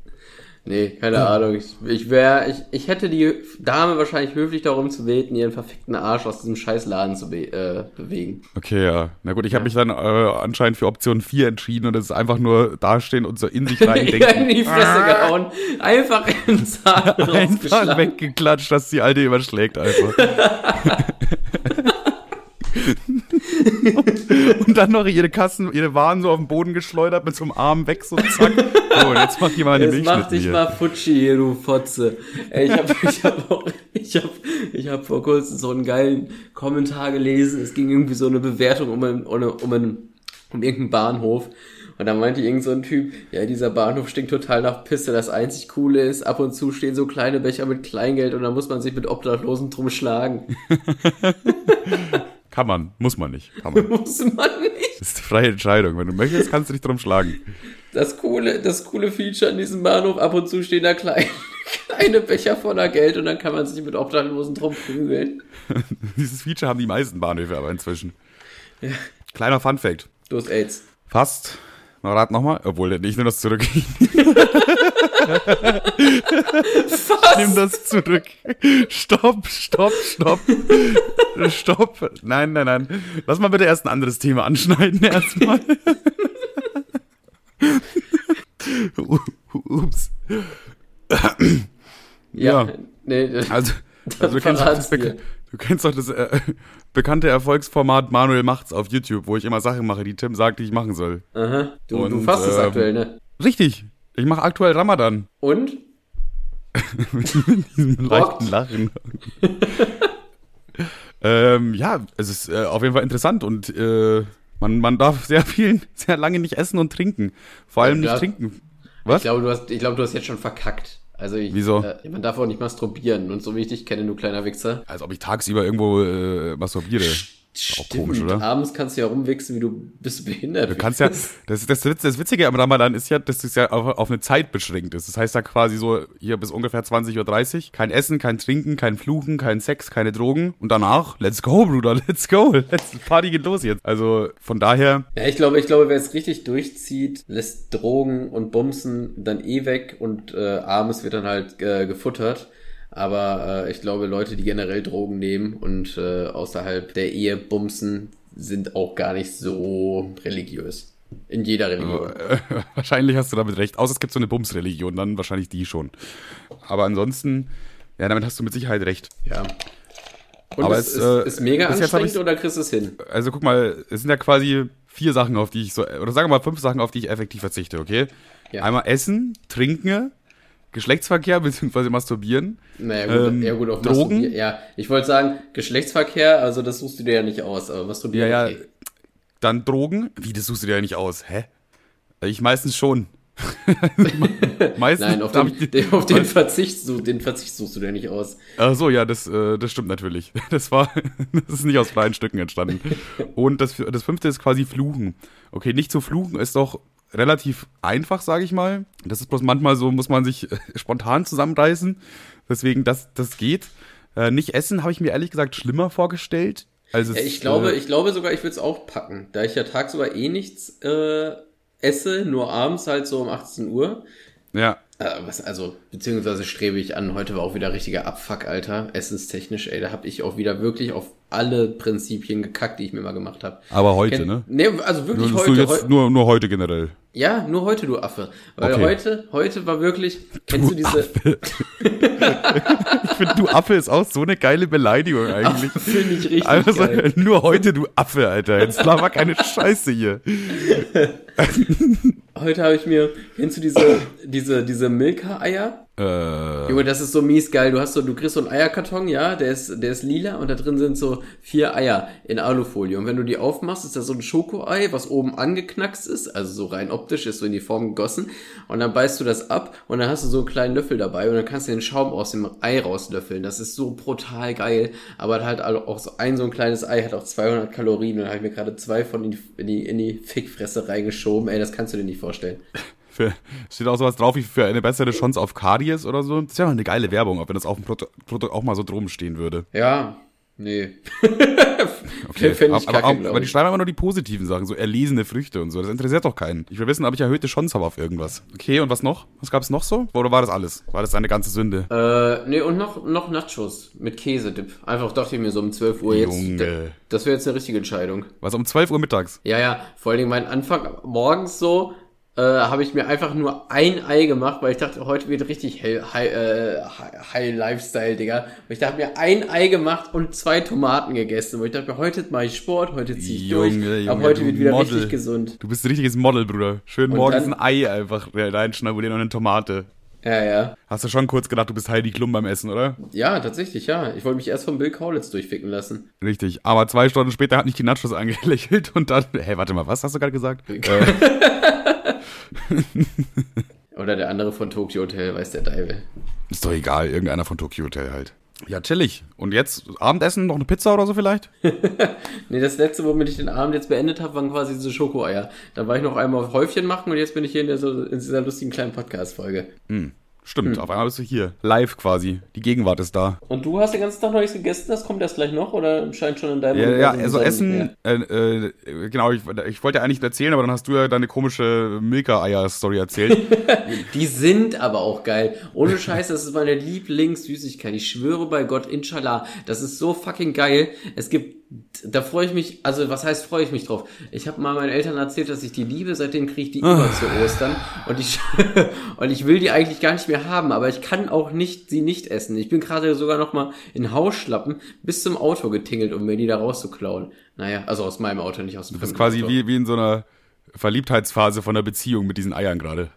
nee, keine Ahnung. Ich, ich wäre, ich, ich hätte die Dame wahrscheinlich höflich darum zu beten, ihren verfickten Arsch aus diesem scheiß Laden zu be äh, bewegen. Okay, ja. Na gut, ich habe mich dann äh, anscheinend für Option 4 entschieden und das ist einfach nur dastehen und so in sich rein in denken. die Fresse gehauen, einfach in den Zahn Einfach weggeklatscht, dass die Alte überschlägt einfach. und dann noch ihre Kassen, ihre Waren so auf den Boden geschleudert mit so einem Arm weg, so zack. Und jetzt mach ich mal eine Jetzt mach dich hier. mal Futschi hier, du Fotze. Ey, ich habe ich hab auch, ich hab, ich hab vor kurzem so einen geilen Kommentar gelesen. Es ging irgendwie so eine Bewertung um, einen, um, einen- um, einen, um irgendeinen Bahnhof. Und da meinte irgend so ein Typ, ja, dieser Bahnhof stinkt total nach Pisse. Das einzig Coole ist, ab und zu stehen so kleine Becher mit Kleingeld und da muss man sich mit Obdachlosen drum schlagen. Kann man, muss man nicht. Kann man. muss man nicht. Das ist eine freie Entscheidung. Wenn du möchtest, kannst du dich drum schlagen. Das coole, das coole Feature an diesem Bahnhof, ab und zu stehen da kleine, kleine Becher voller Geld und dann kann man sich mit Obdachlosen drum prügeln. Dieses Feature haben die meisten Bahnhöfe aber inzwischen. Kleiner Fun Fact. Du hast AIDS. Fast. Rat nochmal. Obwohl, ich nehme das zurück. Ich nehme das zurück. Stopp, stopp, stopp. stopp. Nein, nein, nein. Lass mal bitte erst ein anderes Thema anschneiden erstmal. Ups. Ja, ja. Nee, also, also du, kennst das, du, kennst doch das äh, bekannte Erfolgsformat Manuel macht's auf YouTube, wo ich immer Sachen mache, die Tim sagt, die ich machen soll. Aha. Du, Und, du fastest ähm, aktuell, ne? Richtig. Ich mache aktuell Ramadan. Und? Mit diesem leichten Lachen. ähm, ja, es ist äh, auf jeden Fall interessant und äh, man, man darf sehr viel, sehr lange nicht essen und trinken. Vor allem ja, nicht trinken. Was? Ich glaube, du hast, ich glaube, du hast jetzt schon verkackt. Also ich, Wieso? Äh, man darf auch nicht masturbieren und so wie ich dich kenne, du kleiner Wichser. Als ob ich tagsüber irgendwo äh, masturbiere. Auch komisch, oder? Abends kannst du ja rumwichsen, wie du bist behindert. Du kannst ja, das, das, das Witzige am Ramadan ist ja, dass es ja auf, auf eine Zeit beschränkt ist. Das heißt ja quasi so, hier bis ungefähr 20.30 Uhr, kein Essen, kein Trinken, kein Fluchen, kein Sex, keine Drogen. Und danach, let's go, Bruder, let's go. Let's, Party geht los jetzt. Also von daher. Ja, ich glaube, ich glaube, wer es richtig durchzieht, lässt Drogen und Bumsen dann eh weg und äh, abends wird dann halt äh, gefuttert. Aber äh, ich glaube, Leute, die generell Drogen nehmen und äh, außerhalb der Ehe bumsen, sind auch gar nicht so religiös. In jeder Religion. Äh, wahrscheinlich hast du damit recht. Außer es gibt so eine Bumsreligion, dann wahrscheinlich die schon. Aber ansonsten, ja, damit hast du mit Sicherheit recht. Ja. Und Aber es, es ist, ist mega anstrengend oder kriegst du es hin? Also guck mal, es sind ja quasi vier Sachen, auf die ich so, oder sagen wir mal fünf Sachen, auf die ich effektiv verzichte, okay? Ja. Einmal Essen, Trinken, Geschlechtsverkehr bzw. Masturbieren. Naja, gut, ähm, ja, gut auf Drogen. Ja, ich wollte sagen, Geschlechtsverkehr, also das suchst du dir ja nicht aus, aber Masturbieren. Ja, ja. Okay. Dann Drogen. Wie, das suchst du dir ja nicht aus? Hä? Ich meistens schon. meistens Nein, auf den, den, auf den Verzicht, den Verzicht suchst du dir nicht aus. Ach so, ja, das, äh, das stimmt natürlich. Das war, das ist nicht aus freien Stücken entstanden. Und das, das fünfte ist quasi Fluchen. Okay, nicht zu fluchen ist doch relativ einfach, sage ich mal. Das ist bloß manchmal so, muss man sich äh, spontan zusammenreißen. Deswegen, das, das geht. Äh, nicht essen habe ich mir ehrlich gesagt schlimmer vorgestellt. Also ja, ich glaube, äh, ich glaube sogar, ich würde es auch packen, da ich ja tagsüber eh nichts äh, esse, nur abends halt so um 18 Uhr. Ja. Äh, was, also, beziehungsweise strebe ich an, heute war auch wieder richtiger Abfuck, Alter. Essenstechnisch, ey, da habe ich auch wieder wirklich auf alle Prinzipien gekackt, die ich mir mal gemacht habe. Aber heute, Ken ne? Nee, also wirklich nur, heute. Jetzt, heu nur, nur heute generell. Ja, nur heute, du Affe. Weil okay. heute, heute war wirklich, kennst du, du diese. ich finde, du Affe ist auch so eine geile Beleidigung eigentlich. Finde ich richtig. Also, geil. Nur heute, du Affe, Alter. Jetzt laber keine Scheiße hier. heute habe ich mir, kennst du diese, diese, diese Milka-Eier? Äh. Junge, das ist so mies geil. Du hast so, du kriegst so einen Eierkarton, ja, der ist, der ist lila und da drin sind so vier Eier in Alufolie. Und wenn du die aufmachst, ist da so ein Schokoei, was oben angeknackst ist, also so rein optisch, ist so in die Form gegossen. Und dann beißt du das ab und dann hast du so einen kleinen Löffel dabei und dann kannst du den Schaum aus dem Ei rauslöffeln. Das ist so brutal geil. Aber halt auch so ein so ein kleines Ei hat auch 200 Kalorien und da habe ich mir gerade zwei von in die, in die, in die Fickfresse reingeschoben. Ey, das kannst du dir nicht vorstellen. Für, steht auch sowas drauf wie für eine bessere Chance auf Karies oder so. Das wäre mal eine geile Werbung, ob wenn das auf dem Produkt auch mal so drum stehen würde. Ja, nee. okay, ich aber, kacke, aber, aber, die schreiben immer nur die positiven Sachen, so erlesene Früchte und so. Das interessiert doch keinen. Ich will wissen, ob ich erhöhte Chance habe auf irgendwas. Okay, und was noch? Was gab es noch so? Oder war das alles? War das eine ganze Sünde? Äh, nee, und noch, noch Nachos mit Käsedip. Einfach dachte ich mir so um 12 Uhr jetzt. Junge. Das wäre jetzt eine richtige Entscheidung. Was, um 12 Uhr mittags? Ja, ja. Vor allen Dingen mein Anfang morgens so, äh, habe ich mir einfach nur ein Ei gemacht, weil ich dachte, heute wird richtig high, high, äh, high Lifestyle, Digga. Und ich dachte mir ein Ei gemacht und zwei Tomaten gegessen. Und ich dachte mir, heute mache ich Sport, heute ziehe ich Junge, durch, Junge, aber heute wird wieder Model. richtig gesund. Du bist ein richtiges Model, Bruder. Schön und morgens dann, ein Ei einfach reinschnabulieren und eine Tomate. Ja, ja. Hast du schon kurz gedacht, du bist Heidi Klum beim Essen, oder? Ja, tatsächlich, ja. Ich wollte mich erst von Bill Kaulitz durchficken lassen. Richtig. Aber zwei Stunden später hat mich die Nachos angelächelt und dann, hey, warte mal, was hast du gerade gesagt? äh, Oder der andere von Tokyo Hotel, weiß der Deibel. Ist doch egal, irgendeiner von Tokyo Hotel halt. Ja, chillig. Und jetzt Abendessen, noch eine Pizza oder so vielleicht? nee, das letzte, womit ich den Abend jetzt beendet habe, waren quasi diese Schokoeier. Da war ich noch einmal auf Häufchen machen und jetzt bin ich hier in, der, so, in dieser lustigen kleinen Podcast-Folge. Hm. Stimmt, hm. auf einmal bist du hier. Live quasi. Die Gegenwart ist da. Und du hast den ganzen Tag noch nichts gegessen? Das kommt erst gleich noch oder scheint schon in deinem Ja, ja also Essen, äh, äh, genau, ich, ich wollte ja eigentlich erzählen, aber dann hast du ja deine komische Milka-Eier-Story erzählt. die sind aber auch geil. Ohne Scheiß, das ist meine Lieblingssüßigkeit. Ich schwöre bei Gott, inshallah. Das ist so fucking geil. Es gibt da freue ich mich, also was heißt freue ich mich drauf? Ich habe mal meinen Eltern erzählt, dass ich die liebe, seitdem kriege ich die immer zu Ostern und ich und ich will die eigentlich gar nicht mehr haben, aber ich kann auch nicht sie nicht essen. Ich bin gerade sogar noch mal in Hausschlappen bis zum Auto getingelt, um mir die da rauszuklauen. Naja, also aus meinem Auto, nicht aus dem Du bist quasi wie, wie in so einer Verliebtheitsphase von einer Beziehung mit diesen Eiern gerade.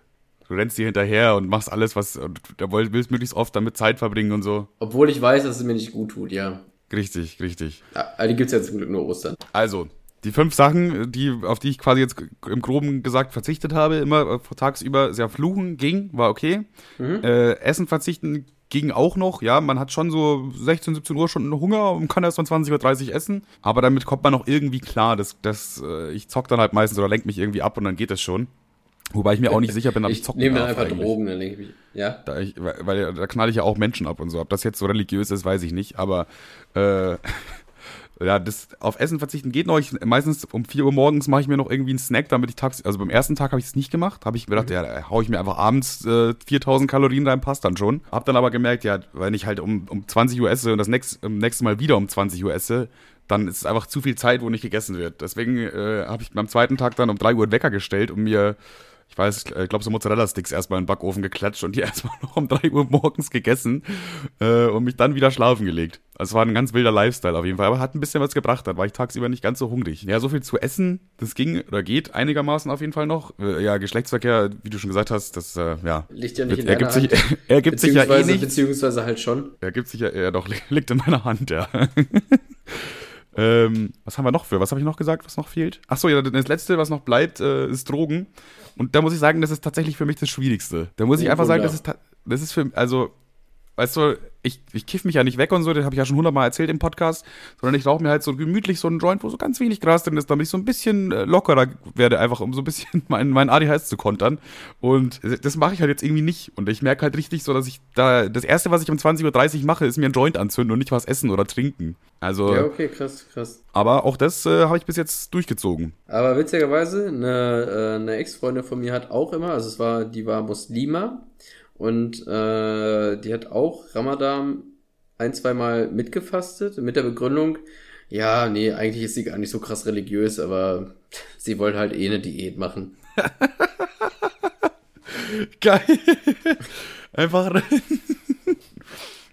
Du rennst dir hinterher und machst alles, was du willst möglichst oft damit Zeit verbringen und so. Obwohl ich weiß, dass es mir nicht gut tut, ja. Richtig, richtig. Ja, die gibt's ja zum Glück nur Ostern. Also, die fünf Sachen, die, auf die ich quasi jetzt im Groben gesagt verzichtet habe, immer äh, tagsüber, sehr fluchen ging, war okay. Mhm. Äh, Essen verzichten ging auch noch, ja, man hat schon so 16, 17 Uhr schon Hunger und kann erst um 20.30 Uhr essen, aber damit kommt man noch irgendwie klar, dass, dass äh, ich zock dann halt meistens oder lenk mich irgendwie ab und dann geht es schon. Wobei ich mir auch nicht sicher bin, ob ich, ich zocken nehme dann einfach eigentlich. Drogen, dann denke ich mich. Ja. Da ich, weil, weil da knall ich ja auch Menschen ab und so. Ob das jetzt so religiös ist, weiß ich nicht. Aber äh, ja, das auf Essen verzichten geht noch. Ich, meistens um 4 Uhr morgens mache ich mir noch irgendwie einen Snack, damit ich tags, also beim ersten Tag habe ich es nicht gemacht. Habe ich gedacht, mhm. ja, hau ich mir einfach abends äh, 4000 Kalorien rein, passt dann schon. Hab dann aber gemerkt, ja, wenn ich halt um, um 20 Uhr esse und das nächste, nächste Mal wieder um 20 Uhr esse, dann ist es einfach zu viel Zeit, wo nicht gegessen wird. Deswegen äh, habe ich am zweiten Tag dann um 3 Uhr einen Wecker gestellt, um mir ich weiß, ich glaube, so Mozzarella-Sticks erstmal in den Backofen geklatscht und die erstmal noch um drei Uhr morgens gegessen äh, und mich dann wieder schlafen gelegt. Also es war ein ganz wilder Lifestyle auf jeden Fall, aber hat ein bisschen was gebracht. Dann war ich tagsüber nicht ganz so hungrig. Ja, so viel zu essen, das ging oder geht einigermaßen auf jeden Fall noch. Äh, ja, Geschlechtsverkehr, wie du schon gesagt hast, das äh, ja, liegt ja nicht in ergibt sich, Hand. ergibt sich ja eh nicht. Beziehungsweise halt schon. Ergibt sich ja, ja doch, liegt in meiner Hand, ja. Ähm, was haben wir noch für? Was habe ich noch gesagt, was noch fehlt? Achso, ja, das letzte, was noch bleibt, äh, ist Drogen. Und da muss ich sagen, das ist tatsächlich für mich das Schwierigste. Da muss ich einfach sagen, das ist, das ist für, also, weißt du, ich, ich kiff mich ja nicht weg und so, das habe ich ja schon hundertmal erzählt im Podcast, sondern ich rauche mir halt so gemütlich so einen Joint, wo so ganz wenig Gras drin ist, damit ich so ein bisschen äh, lockerer werde, einfach um so ein bisschen mein, mein ADHS zu kontern. Und das mache ich halt jetzt irgendwie nicht. Und ich merke halt richtig so, dass ich da, das Erste, was ich um 20.30 Uhr mache, ist mir einen Joint anzünden und nicht was essen oder trinken. Also. Ja, okay, krass, krass. Aber auch das äh, habe ich bis jetzt durchgezogen. Aber witzigerweise, eine, äh, eine Ex-Freundin von mir hat auch immer, also es war, die war Muslima und äh, die hat auch Ramadan ein, zweimal mitgefastet mit der Begründung, ja, nee, eigentlich ist sie gar nicht so krass religiös, aber sie wollte halt eh eine Diät machen. Geil. Einfach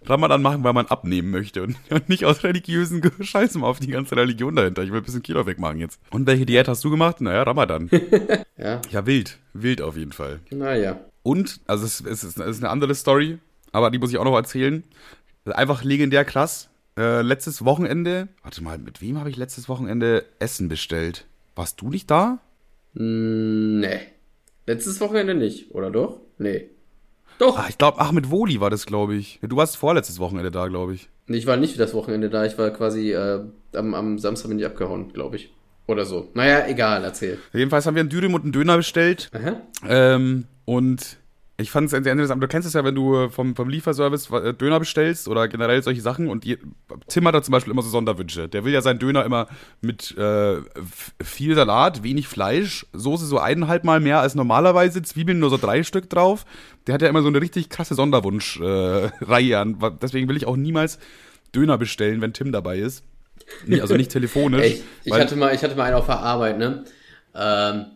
Ramadan machen, weil man abnehmen möchte und, nicht aus religiösen Scheißen auf die ganze Religion dahinter. Ich will ein bisschen Kilo wegmachen jetzt. Und welche Diät hast du gemacht? Naja, Ramadan. ja. Ja, wild. Wild auf jeden Fall. Naja. Und, also es, es, ist, es ist eine andere Story, aber die muss ich auch noch erzählen. Einfach legendär krass. Äh, letztes Wochenende, warte mal, mit wem habe ich letztes Wochenende Essen bestellt? Warst du nicht da? Mm, nee. Letztes Wochenende nicht, oder doch? Nee. Doch. Ach, ich glaube, ach, mit Woli war das, glaube ich. Du warst vorletztes Wochenende da, glaube ich. Ich war nicht für das Wochenende da. Ich war quasi, äh, am, am Samstag bin ich abgehauen, glaube ich. Oder so. Naja, egal, erzähl. Jedenfalls haben wir einen Dürüm und einen Döner bestellt. Aha. Ähm, und ich fand es sehr interessant. Du kennst es ja, wenn du vom, vom Lieferservice äh, Döner bestellst oder generell solche Sachen. Und je, Tim hat da zum Beispiel immer so Sonderwünsche. Der will ja seinen Döner immer mit äh, viel Salat, wenig Fleisch, Soße so eineinhalb Mal mehr als normalerweise, Zwiebeln nur so drei Stück drauf. Der hat ja immer so eine richtig krasse Sonderwunsch-Reihe äh, an. Deswegen will ich auch niemals Döner bestellen, wenn Tim dabei ist. Nee, also nicht telefonisch. Echt? Ich, hatte mal, ich hatte mal einen auf der Arbeit, ne? Ähm,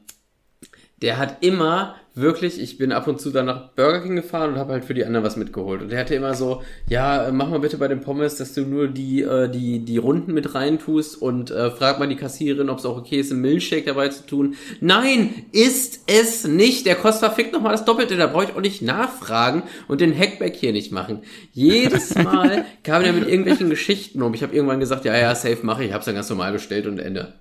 der hat immer wirklich, ich bin ab und zu dann nach Burger King gefahren und habe halt für die anderen was mitgeholt. Und der hatte immer so, ja, mach mal bitte bei den Pommes, dass du nur die, äh, die, die Runden mit rein tust und äh, frag mal die Kassiererin, ob es auch okay ist, einen Milchshake dabei zu tun. Nein, ist es nicht. Der kostet verfickt nochmal das Doppelte, da brauche ich auch nicht nachfragen und den Hackback hier nicht machen. Jedes Mal kam er mit irgendwelchen Geschichten um. Ich habe irgendwann gesagt, ja, ja, safe mache ich, hab's dann ganz normal bestellt und Ende.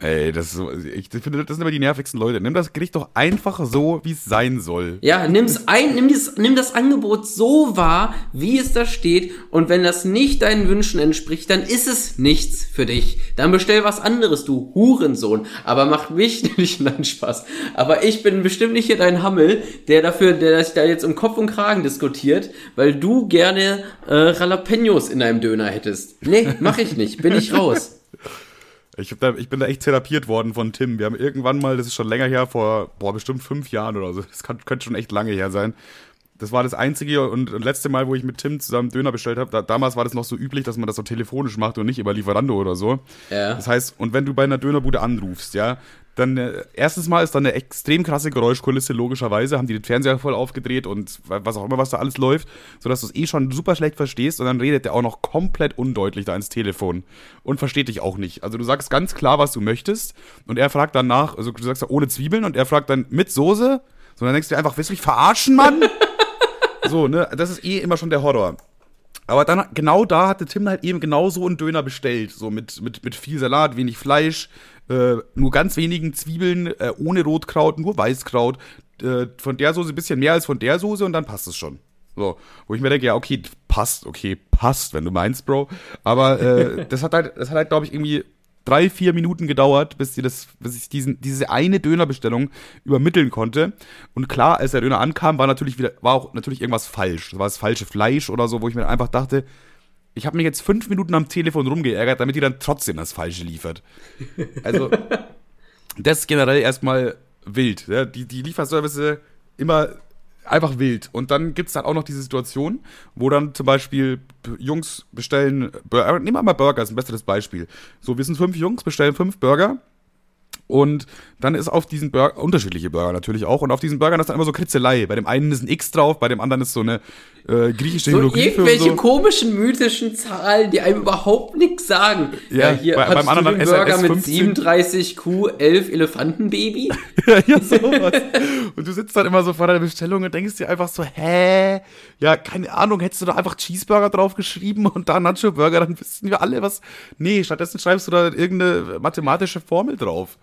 Ey, das ist ich finde, das sind immer die nervigsten Leute. Nimm das Gericht doch einfach so, wie es sein soll. Ja, nimm's ein, nimm, dieses, nimm das Angebot so wahr, wie es da steht. Und wenn das nicht deinen Wünschen entspricht, dann ist es nichts für dich. Dann bestell was anderes, du Hurensohn. Aber mach mich nicht, nein, Spaß. Aber ich bin bestimmt nicht hier dein Hammel, der dafür, der sich da jetzt um Kopf und Kragen diskutiert, weil du gerne äh, Jalapenos in deinem Döner hättest. Nee, mach ich nicht. Bin ich raus. Ich, da, ich bin da echt therapiert worden von Tim. Wir haben irgendwann mal, das ist schon länger her, vor, boah, bestimmt fünf Jahren oder so. Das kann, könnte schon echt lange her sein. Das war das einzige und, und letzte Mal, wo ich mit Tim zusammen Döner bestellt habe. Da, damals war das noch so üblich, dass man das so telefonisch macht und nicht über Lieferando oder so. Ja. Das heißt, und wenn du bei einer Dönerbude anrufst, ja, dann äh, erstens mal ist da eine extrem krasse Geräuschkulisse, logischerweise, haben die den Fernseher voll aufgedreht und was auch immer, was da alles läuft, sodass du es eh schon super schlecht verstehst und dann redet der auch noch komplett undeutlich da ins Telefon und versteht dich auch nicht. Also du sagst ganz klar, was du möchtest und er fragt dann nach, also du sagst ja ohne Zwiebeln und er fragt dann mit Soße, so dann denkst du dir einfach, willst du mich verarschen, Mann? so, ne, das ist eh immer schon der Horror. Aber dann, genau da hatte Tim halt eben genauso einen Döner bestellt. So mit, mit, mit viel Salat, wenig Fleisch, äh, nur ganz wenigen Zwiebeln, äh, ohne Rotkraut, nur Weißkraut. Äh, von der Soße ein bisschen mehr als von der Soße und dann passt es schon. So, wo ich mir denke, ja, okay, passt, okay, passt, wenn du meinst, Bro. Aber äh, das hat halt, das hat halt, glaube ich, irgendwie drei, vier Minuten gedauert, bis, sie das, bis ich diesen, diese eine Dönerbestellung übermitteln konnte. Und klar, als der Döner ankam, war natürlich wieder, war auch natürlich irgendwas falsch. Das war das falsche Fleisch oder so, wo ich mir einfach dachte, ich habe mich jetzt fünf Minuten am Telefon rumgeärgert, damit die dann trotzdem das Falsche liefert. Also, das ist generell erstmal wild. Ja? Die, die Lieferservice immer einfach wild. Und dann gibt es dann auch noch diese Situation, wo dann zum Beispiel Jungs bestellen, Burger, nehmen wir mal Burger, ist ein besseres Beispiel. So, wir sind fünf Jungs, bestellen fünf Burger. Und dann ist auf diesen Burger, unterschiedliche Burger natürlich auch, und auf diesen Burgern ist dann immer so Kritzelei. Bei dem einen ist ein X drauf, bei dem anderen ist so eine äh, griechische So Hieroglyphe. irgendwelche so. komischen, mythischen Zahlen, die einem überhaupt nichts sagen. Ja, hier bei- beim anderen den Burger SRS mit 15. 37 Q, 11 Elefantenbaby. ja, sowas. Und du sitzt dann immer so vor deiner Bestellung und denkst dir einfach so, hä? Ja, keine Ahnung, hättest du da einfach Cheeseburger drauf geschrieben und da Nacho Burger, dann wissen wir alle was. Nee, stattdessen schreibst du da irgendeine mathematische Formel drauf.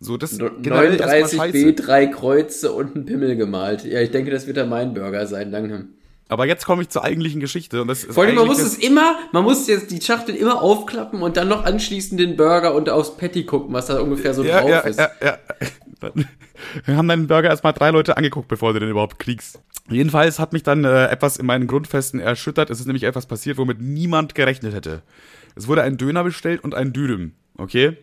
So, das generell erstmal 39b, drei Kreuze und ein Pimmel gemalt. Ja, ich denke, das wird dann mein Burger sein, danke. Aber jetzt komme ich zur eigentlichen Geschichte und das ist Vor allem, man muss es immer, man muss jetzt die Schachtel immer aufklappen und dann noch anschließend den Burger und aufs Patty gucken, was da ungefähr so ja, drauf ja, ist. ja, ja. Dann- Wir haben deinen Burger erstmal drei Leute angeguckt, bevor du den überhaupt kriegst. Jedenfalls hat mich dann äh, etwas in meinen Grundfesten erschüttert. Es ist nämlich etwas passiert, womit niemand gerechnet hätte. Es wurde ein Döner bestellt und ein Dürüm, okay?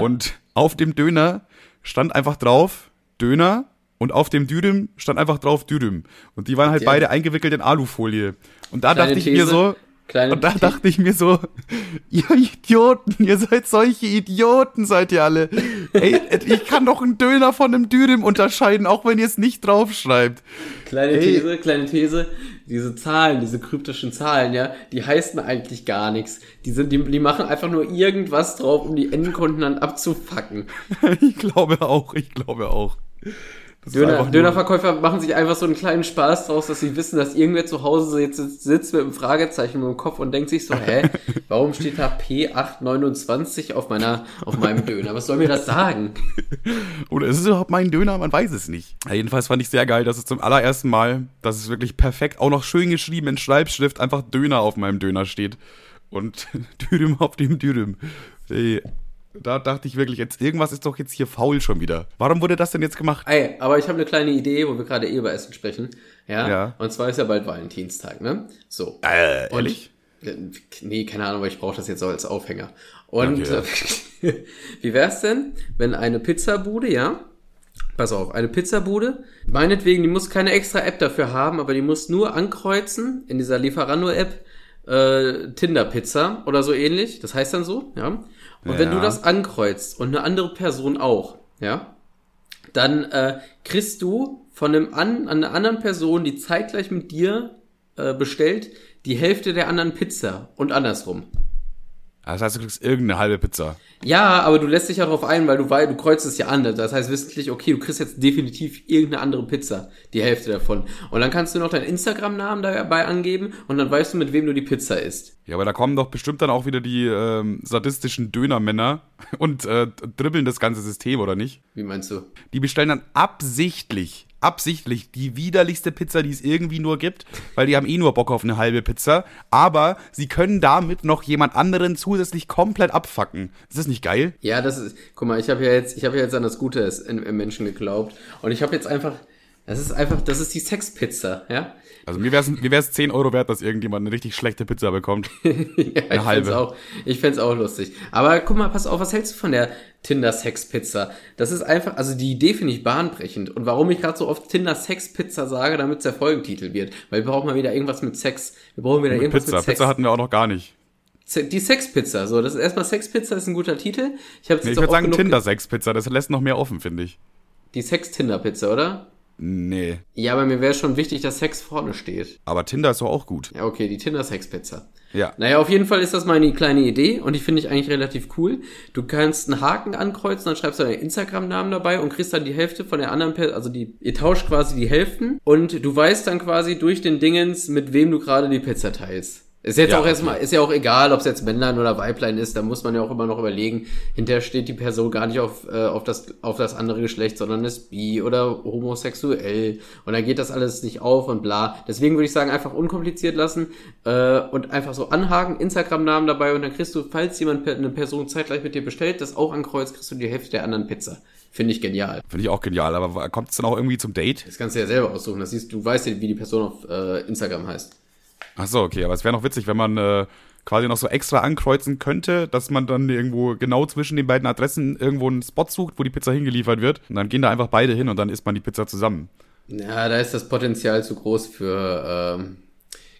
Und auf dem Döner stand einfach drauf Döner und auf dem Dürüm stand einfach drauf Dürüm. Und die waren halt Die- beide eingewickelt in Alufolie. Und da Kleine dachte ich mir These. so, Kleine und da These. dachte ich mir so, ihr Idioten, ihr seid solche Idioten, seid ihr alle. Ey, ich kann doch einen Döner von einem Dürüm unterscheiden, auch wenn ihr es nicht draufschreibt. Kleine Ey. These, kleine These. Diese Zahlen, diese kryptischen Zahlen, ja, die heißen eigentlich gar nichts. Die sind, die, die machen einfach nur irgendwas drauf, um die Endkunden dann abzufacken. Ich glaube auch, ich glaube auch. Döner, Dönerverkäufer machen sich einfach so einen kleinen Spaß draus, dass sie wissen, dass irgendwer zu Hause jetzt sitzt mit einem Fragezeichen im Kopf und denkt sich so, hä, warum steht da P829 auf meiner, auf meinem Döner? Was soll mir das sagen? Oder ist es überhaupt mein Döner? Man weiß es nicht. Ja, jedenfalls fand ich sehr geil, dass es zum allerersten Mal, dass es wirklich perfekt, auch noch schön geschrieben in Schreibschrift, einfach Döner auf meinem Döner steht. Und Dürüm auf dem Dürüm. Ey, da dachte ich wirklich, jetzt irgendwas ist doch jetzt hier faul schon wieder. Warum wurde das denn jetzt gemacht? Ey, aber ich habe eine kleine Idee, wo wir gerade eh über Essen sprechen. Ja? Ja. Und zwar ist ja bald Valentinstag, ne? So. Äh, Und- ehrlich? Äh, Nee, keine Ahnung, aber ich brauche das jetzt so als Aufhänger. Und Okay. äh, wie wär's denn, wenn eine Pizzabude, ja? Pass auf, eine Pizzabude, meinetwegen, die muss keine extra App dafür haben, aber die muss nur ankreuzen in dieser Lieferando-App äh, Tinder-Pizza oder so ähnlich. Das heißt dann so, ja. Und wenn Ja. du das ankreuzt und eine andere Person auch, ja, dann äh, kriegst du von einem an, an einer anderen Person, die zeitgleich mit dir äh, bestellt, die Hälfte der anderen Pizza und andersrum. Das heißt, du kriegst irgendeine halbe Pizza. Ja, aber du lässt dich ja darauf ein, weil du, weil du kreuzt es ja an. Das heißt wissentlich, okay, du kriegst jetzt definitiv irgendeine andere Pizza, die Hälfte davon. Und dann kannst du noch deinen Instagram-Namen dabei angeben und dann weißt du, mit wem du die Pizza isst. Ja, aber da kommen doch bestimmt dann auch wieder die ähm, sadistischen Dönermänner und äh, dribbeln das ganze System, oder nicht? Wie meinst du? Die bestellen dann absichtlich absichtlich die widerlichste Pizza, die es irgendwie nur gibt, weil die haben eh nur Bock auf eine halbe Pizza, aber sie können damit noch jemand anderen zusätzlich komplett abfacken. Ist das nicht geil? Ja, das ist, guck mal, ich habe ja jetzt, ich habe ja jetzt an das Gute im Menschen geglaubt und ich habe jetzt einfach, das ist einfach, das ist die Sexpizza, ja? Also mir wäre es mir wär's 10 Euro wert, dass irgendjemand eine richtig schlechte Pizza bekommt. ja, eine halbe. Auch, ich fände es auch lustig. Aber guck mal, pass auf, was hältst du von der Tinder-Sex-Pizza? Das ist einfach, also die Idee finde ich bahnbrechend. Und warum ich gerade so oft Tinder-Sex-Pizza sage, damit es der Folgentitel wird. Weil wir brauchen mal wieder irgendwas mit Sex. Wir brauchen wieder mit irgendwas Pizza. mit Sex. Pizza hatten wir auch noch gar nicht. Die Sexpizza, so, das ist erstmal Sexpizza ist ein guter Titel. Ich, nee, ich würde sagen Tinder-Sex-Pizza, das lässt noch mehr offen, finde ich. Die Sex-Tinder-Pizza, oder? Nee. Ja, aber mir wäre schon wichtig, dass Sex vorne steht. Aber Tinder ist doch auch gut. Ja, okay, die Tinder-Sex-Pizza. Ja. Naja, auf jeden Fall ist das meine kleine Idee und die finde ich eigentlich relativ cool. Du kannst einen Haken ankreuzen, dann schreibst du deinen Instagram-Namen dabei und kriegst dann die Hälfte von der anderen Person, also die, ihr tauscht quasi die Hälften und du weißt dann quasi durch den Dingens, mit wem du gerade die Pizza teilst. Ist jetzt ja, auch erstmal, ist ja auch egal, ob es jetzt Männlein oder Weiblein ist, da muss man ja auch immer noch überlegen, hinterher steht die Person gar nicht auf, äh, auf, das, auf das andere Geschlecht, sondern ist bi oder homosexuell und dann geht das alles nicht auf und bla. Deswegen würde ich sagen, einfach unkompliziert lassen äh, und einfach so anhaken, Instagram-Namen dabei und dann kriegst du, falls jemand eine Person zeitgleich mit dir bestellt, das auch ankreuzt, kriegst du die Hälfte der anderen Pizza. Finde ich genial. Finde ich auch genial, aber kommt es dann auch irgendwie zum Date? Das kannst du ja selber aussuchen, das siehst du, weißt ja, wie die Person auf äh, Instagram heißt. Ach so, okay, aber es wäre noch witzig, wenn man äh, quasi noch so extra ankreuzen könnte, dass man dann irgendwo genau zwischen den beiden Adressen irgendwo einen Spot sucht, wo die Pizza hingeliefert wird. Und dann gehen da einfach beide hin und dann isst man die Pizza zusammen. Ja, da ist das Potenzial zu groß für ähm,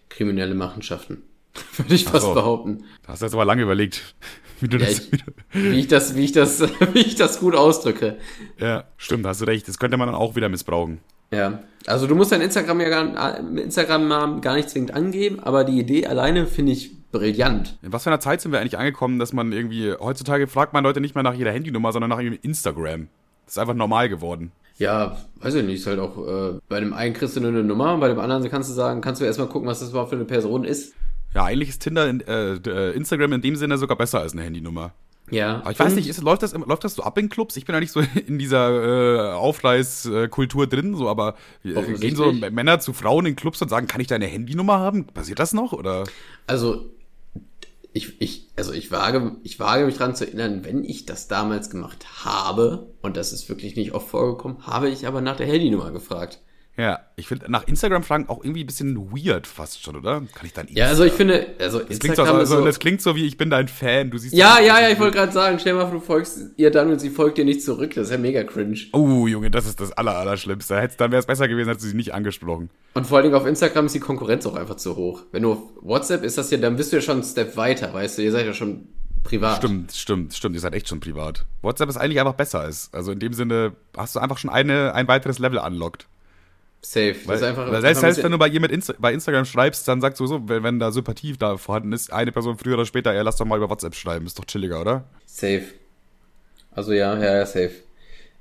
kriminelle Machenschaften. Würde ich fast so. behaupten. Da hast du jetzt aber lange überlegt, wie du ja, das. Ich, wie ich das, wie ich das, wie ich das gut ausdrücke. Ja, stimmt, hast du recht. Das könnte man dann auch wieder missbrauchen. Ja, also du musst dein Instagram ja gar, Instagram-Namen gar nicht zwingend angeben, aber die Idee alleine finde ich brillant. In was für einer Zeit sind wir eigentlich angekommen, dass man irgendwie, heutzutage fragt man Leute nicht mehr nach ihrer Handynummer, sondern nach ihrem Instagram. Das ist einfach normal geworden. Ja, weiß ich nicht, ist halt auch, äh, bei dem einen kriegst du nur eine Nummer, bei dem anderen kannst du sagen, kannst du erstmal gucken, was das überhaupt für eine Person ist. Ja, eigentlich ist Tinder, in, äh, äh Instagram in dem Sinne sogar besser als eine Handynummer. Ja. Aber ich weiß nicht, ist, läuft, das, läuft das so ab in Clubs? Ich bin ja nicht so in dieser äh, Aufreißkultur drin, so, aber äh, gehen so Männer zu Frauen in Clubs und sagen, kann ich deine Handynummer haben? Passiert das noch? Oder? Also, ich, ich, also ich wage, ich wage mich daran zu erinnern, wenn ich das damals gemacht habe, und das ist wirklich nicht oft vorgekommen, habe ich aber nach der Handynummer gefragt. Ja, ich finde nach Instagram fragen auch irgendwie ein bisschen weird fast schon, oder? Kann ich dann Ja, also ich finde, also das klingt, so, also, so, das klingt so wie ich bin dein Fan, du siehst Ja, ja, ja, ich wollte gerade sagen, stell mal vor, du folgst ihr dann und sie folgt dir nicht zurück, das ist ja mega cringe. Oh, Junge, das ist das aller allerschlimmste. Dann wäre es besser gewesen, hättest du sie nicht angesprochen. Und vor allen Dingen auf Instagram ist die Konkurrenz auch einfach zu hoch. Wenn du auf WhatsApp ist das ja, dann bist du ja schon einen Step weiter, weißt du, ihr seid ja schon privat. Stimmt, stimmt, stimmt, ihr seid echt schon privat. WhatsApp ist eigentlich einfach besser ist. Also in dem Sinne hast du einfach schon eine, ein weiteres Level unlocked. Safe. Weil, einfach, weil selbst, selbst wenn du bei ihr mit Insta bei Instagram schreibst, dann sagst du so, wenn, wenn da Sympathie da vorhanden ist, eine Person früher oder später, ja, lass doch mal über WhatsApp schreiben, ist doch chilliger, oder? Safe. Also ja, ja, ja, safe.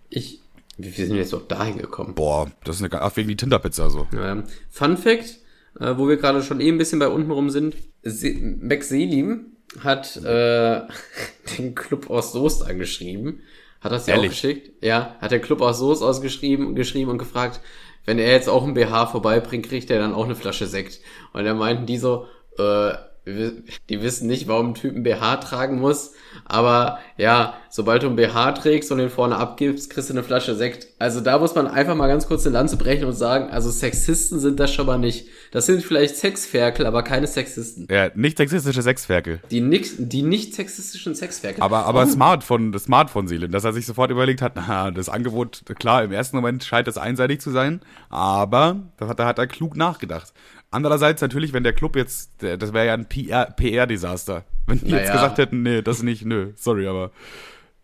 Ich, wie sind wir jetzt auch dahin gekommen? Boah, das ist eine, ach, wegen die Tinderpizza so. Ja. Fun Fact, äh, wo wir gerade schon eh ein bisschen bei unten rum sind, Se Max Selim hat äh, den Club aus Soest angeschrieben. Hat das ja auch geschickt? Ja, hat der Club aus Soest ausgeschrieben geschrieben und gefragt, wenn er jetzt auch ein BH vorbeibringt, kriegt er dann auch eine Flasche Sekt. Und da meinten die so, äh, die wissen nicht, warum ein Typ ein BH tragen muss, aber ja, sobald du ein BH trägst und den vorne abgibst, kriegst du eine Flasche Sekt. Also da muss man einfach mal ganz kurz eine Lanze brechen und sagen, also Sexisten sind das schon mal nicht. Das sind vielleicht Sexferkel, aber keine Sexisten. Ja, nicht sexistische Sexferkel. Die nicht, die nicht sexistischen Sexferkel. Aber, aber oh. smart von, smart von Seelen, dass er sich sofort überlegt hat, na, das Angebot, klar, im ersten Moment scheint es einseitig zu sein, aber da hat, da hat er klug nachgedacht. Andererseits natürlich, wenn der Club jetzt, das wäre ja ein PR-Desaster. Wenn die naja. jetzt gesagt hätten, nee, das nicht, nö, sorry, aber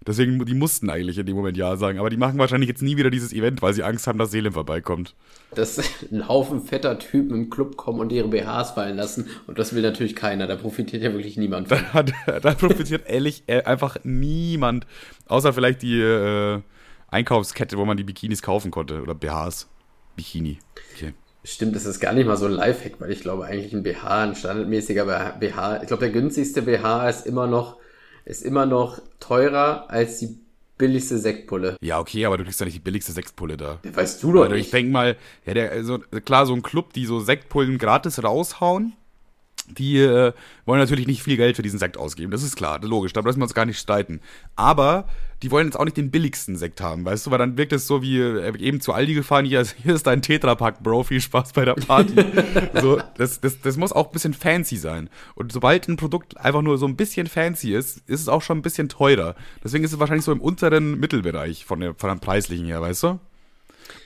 Deswegen, die mussten eigentlich in dem Moment Ja sagen. Aber die machen wahrscheinlich jetzt nie wieder dieses Event, weil sie Angst haben, dass Selim vorbeikommt. Dass ein Haufen fetter Typen im Club kommen und ihre BHs fallen lassen. Und das will natürlich keiner. Da profitiert ja wirklich niemand von. Da, da profitiert ehrlich äh, einfach niemand. Außer vielleicht die äh, Einkaufskette, wo man die Bikinis kaufen konnte. Oder BHs. Bikini. Okay. Stimmt, das ist gar nicht mal so ein Lifehack, weil ich glaube eigentlich ein BH, ein standardmäßiger BH, ich glaube der günstigste BH ist immer noch, ist immer noch teurer als die billigste Sektpulle. Ja, okay, aber du kriegst ja nicht die billigste Sektpulle da. Ja, weißt du doch also, nicht. Ich denk mal, ja, der, also, klar, so ein Club, die so Sektpullen gratis raushauen, die äh, wollen natürlich nicht viel Geld für diesen Sekt ausgeben. Das ist klar, logisch, da müssen wir uns gar nicht streiten. Aber die wollen jetzt auch nicht den billigsten Sekt haben, weißt du, weil dann wirkt es so wie äh, eben zu Aldi gefahren, hier, hier ist dein Tetrapack, Bro, viel Spaß bei der Party. so, das, das, das muss auch ein bisschen fancy sein. Und sobald ein Produkt einfach nur so ein bisschen fancy ist, ist es auch schon ein bisschen teurer. Deswegen ist es wahrscheinlich so im unteren Mittelbereich von der, von der preislichen her, weißt du?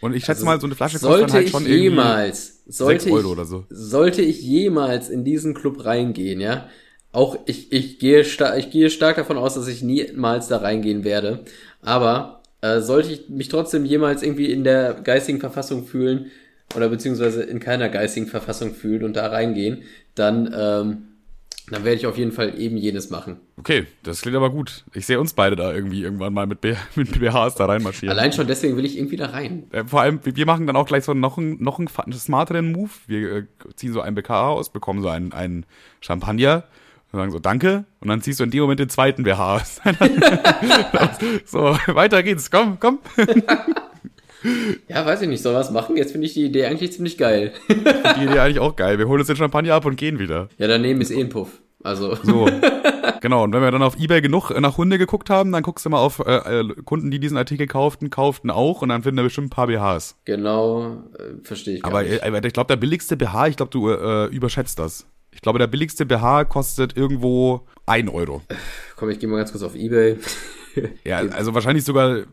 Und ich schätze also mal, so eine Flasche kostet dann halt schon jemals, sollte 6 Euro oder so. Sollte ich jemals in diesen Club reingehen, ja, auch ich, ich, gehe ich gehe stark davon aus, dass ich niemals da reingehen werde. Aber äh, sollte ich mich trotzdem jemals irgendwie in der geistigen Verfassung fühlen oder beziehungsweise in keiner geistigen Verfassung fühlen und da reingehen, dann ähm, dann werde ich auf jeden Fall eben jenes machen. Okay, das klingt aber gut. Ich sehe uns beide da irgendwie irgendwann mal mit, B mit BHs da reinmarschieren. Allein schon deswegen will ich irgendwie da rein. Äh, vor allem, wir machen dann auch gleich so noch einen, noch einen smarteren Move. Wir äh, ziehen so ein BKA aus, bekommen so einen, einen Champagner und sagen so Danke und dann ziehst du in dem Moment den zweiten BH so, weiter geht's, komm, komm. Ja, weiß ich nicht, soll was machen? Jetzt finde ich die Idee eigentlich ziemlich geil. die Idee eigentlich auch geil. Wir holen uns den Champagner ab und gehen wieder. Ja, daneben ist eh ein Puff. Also. So. Genau, und wenn wir dann auf Ebay genug nach Hunde geguckt haben, dann guckst du mal auf äh, äh, Kunden, die diesen Artikel kauften, kauften auch und dann finden wir bestimmt ein paar BHs. Genau, äh, verstehe ich. Aber, äh, aber ich glaube, der billigste BH, ich glaube, du äh, überschätzt das. Ich glaube, der billigste BH kostet irgendwo ein Euro. Komm, ich gehe mal ganz kurz auf Ebay. ja, also wahrscheinlich sogar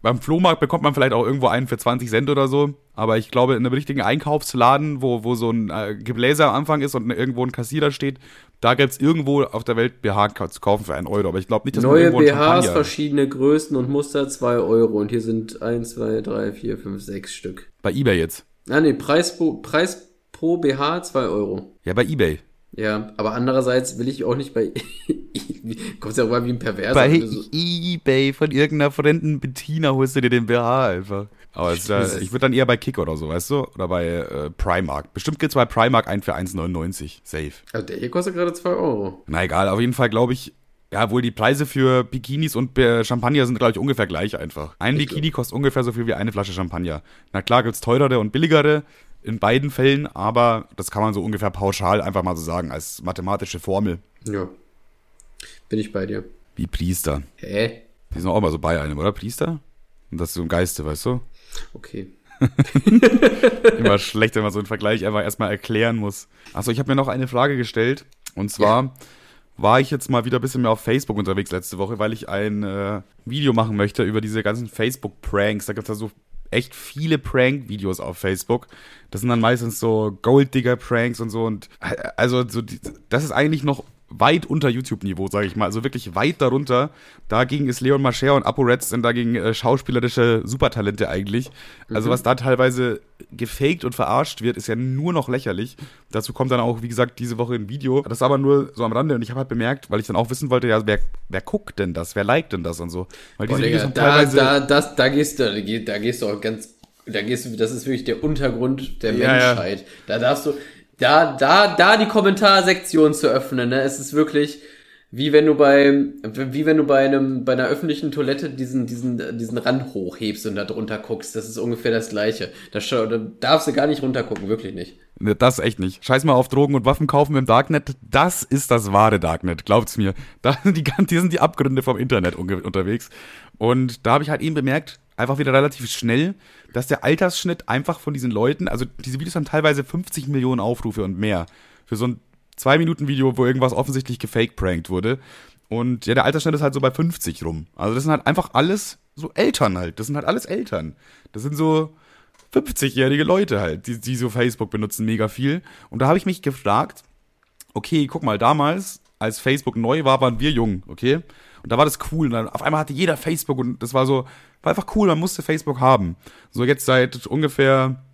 beim Flohmarkt bekommt man vielleicht auch irgendwo einen für 20 Cent oder so. Aber ich glaube, in einem richtigen Einkaufsladen, wo, wo so ein äh, Gebläse am Anfang ist und irgendwo ein Kassierer steht, da gibt es irgendwo auf der Welt BH zu kaufen für einen Euro. Aber ich glaube nicht, dass Neue man BHs, verschiedene Größen und Muster, 2 Euro. Und hier sind 1, 2, 3, 4, 5, 6 Stück. Bei Ebay jetzt? Ah, nee, Preis pro, Preis pro BH 2 Euro. Ja, bei Ebay. Ja, aber andererseits will ich auch nicht bei. Kommt ja mal wie ein Perverser. Bei so eBay von irgendeiner fremden Bettina holst du dir den BH einfach. Aber ich, da, ich würde dann eher bei Kick oder so, weißt du? Oder bei äh, Primark. Bestimmt gibt's bei Primark einen für 1,99. Safe. Also der hier kostet gerade 2 Euro. Na egal, auf jeden Fall glaube ich, ja, wohl die Preise für Bikinis und Champagner sind, glaube ich, ungefähr gleich einfach. Ein ich Bikini glaub. kostet ungefähr so viel wie eine Flasche Champagner. Na klar gibt's teurere und billigere in beiden Fällen, aber das kann man so ungefähr pauschal einfach mal so sagen, als mathematische Formel. Ja. Bin ich bei dir. Wie Priester. Hä? Die sind auch immer so bei einem, oder? Priester? Und das ist so ein Geiste, weißt du? Okay. immer schlecht, wenn man so einen Vergleich einfach erstmal erklären muss. Achso, ich habe mir noch eine Frage gestellt. Und zwar ja. war ich jetzt mal wieder ein bisschen mehr auf Facebook unterwegs letzte Woche, weil ich ein äh, Video machen möchte über diese ganzen Facebook-Pranks. Da gibt es ja so echt viele Prank-Videos auf Facebook. Das sind dann meistens so Gold-Digger-Pranks und so. Und also so die, das ist eigentlich noch weit unter YouTube-Niveau, sage ich mal. Also wirklich weit darunter. Dagegen ist Leon Mascher und ApoReds sind dagegen äh, schauspielerische Supertalente eigentlich. Also mhm. was da teilweise gefaked und verarscht wird, ist ja nur noch lächerlich. Dazu kommt dann auch, wie gesagt, diese Woche ein Video. Das ist aber nur so am Rande und ich habe halt bemerkt, weil ich dann auch wissen wollte, ja, wer, wer guckt denn das? Wer liked denn das und so? Weil diese Boah, Videos Digga, da, teilweise da, das, da gehst du, da gehst du auch ganz da gehst du, das ist wirklich der Untergrund der ja, Menschheit. Ja. Da darfst du, da, da, da die Kommentarsektion zu öffnen, ne? Es ist wirklich wie wenn du bei, wie wenn du bei einem, bei einer öffentlichen Toilette diesen, diesen, diesen Rand hochhebst und da drunter guckst. Das ist ungefähr das Gleiche. Da, da darfst du gar nicht runtergucken, wirklich nicht. Das echt nicht. Scheiß mal auf Drogen und Waffen kaufen im Darknet. Das ist das wahre Darknet, glaubt's mir. Da die, die sind die Abgründe vom Internet unterwegs. Und da habe ich halt eben bemerkt, einfach wieder relativ schnell, dass der Altersschnitt einfach von diesen Leuten, also diese Videos haben teilweise 50 Millionen Aufrufe und mehr. Für so ein zwei Minuten Video, wo irgendwas offensichtlich gefake-prankt wurde. Und ja, der Altersschnitt ist halt so bei 50 rum. Also das sind halt einfach alles so Eltern halt. Das sind halt alles Eltern. Das sind so 50-jährige Leute halt, die, die so Facebook benutzen mega viel. Und da habe ich mich gefragt, okay, guck mal, damals als Facebook neu war, waren wir jung, okay? Und da war das cool. Und dann auf einmal hatte jeder Facebook und das war so, war einfach cool, man musste Facebook haben. So jetzt seit ungefähr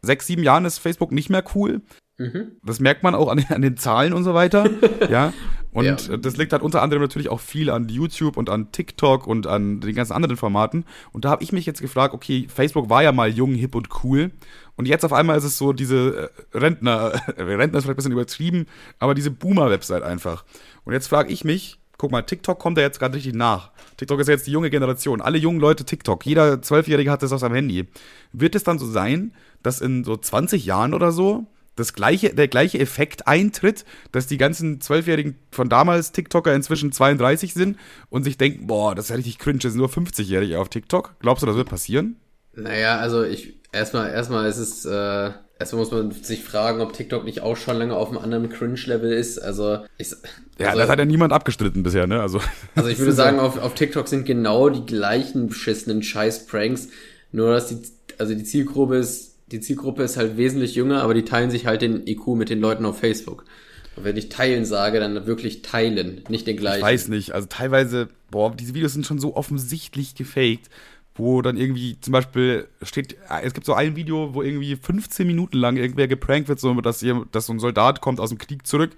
sechs, sieben Jahren ist Facebook nicht mehr cool. Mhm. Das merkt man auch an den, an den Zahlen und so weiter. ja. Und ja. das liegt halt unter anderem natürlich auch viel an YouTube und an TikTok und an den ganzen anderen Formaten. Und da habe ich mich jetzt gefragt, okay, Facebook war ja mal jung, hip und cool. Und jetzt auf einmal ist es so diese äh, Rentner, Rentner ist vielleicht ein bisschen übertrieben, aber diese Boomer-Website einfach. Und jetzt frage ich mich, guck mal, TikTok kommt ja jetzt gerade richtig nach. TikTok ist jetzt die junge Generation. Alle jungen Leute TikTok. Jeder Zwölfjährige hat das auf seinem Handy. Wird es dann so sein, dass in so 20 Jahren oder so das gleiche, der gleiche Effekt eintritt, dass die ganzen Zwölfjährigen von damals TikToker inzwischen 32 sind und sich denken, boah, das ist ja richtig cringe, das sind nur 50-Jährige auf TikTok. Glaubst du, das wird passieren? Naja, also ich, erstmal, erstmal ist es, äh, erstmal muss man sich fragen, ob TikTok nicht auch schon lange auf einem anderen Cringe-Level ist. Also, ich, also, Ja, das hat ja niemand abgestritten bisher, ne? Also, also ich würde sagen, auf, auf TikTok sind genau die gleichen beschissenen Scheiß-Pranks, nur dass die, also die Zielgruppe ist die Zielgruppe ist halt wesentlich jünger, aber die teilen sich halt den IQ mit den Leuten auf Facebook. Und wenn ich teilen sage, dann wirklich teilen, nicht den gleichen. Ich weiß nicht, also teilweise, boah, diese Videos sind schon so offensichtlich gefaked, wo dann irgendwie zum Beispiel steht, es gibt so ein Video, wo irgendwie 15 Minuten lang irgendwer geprankt wird, so dass, hier, dass so ein Soldat kommt aus dem Krieg zurück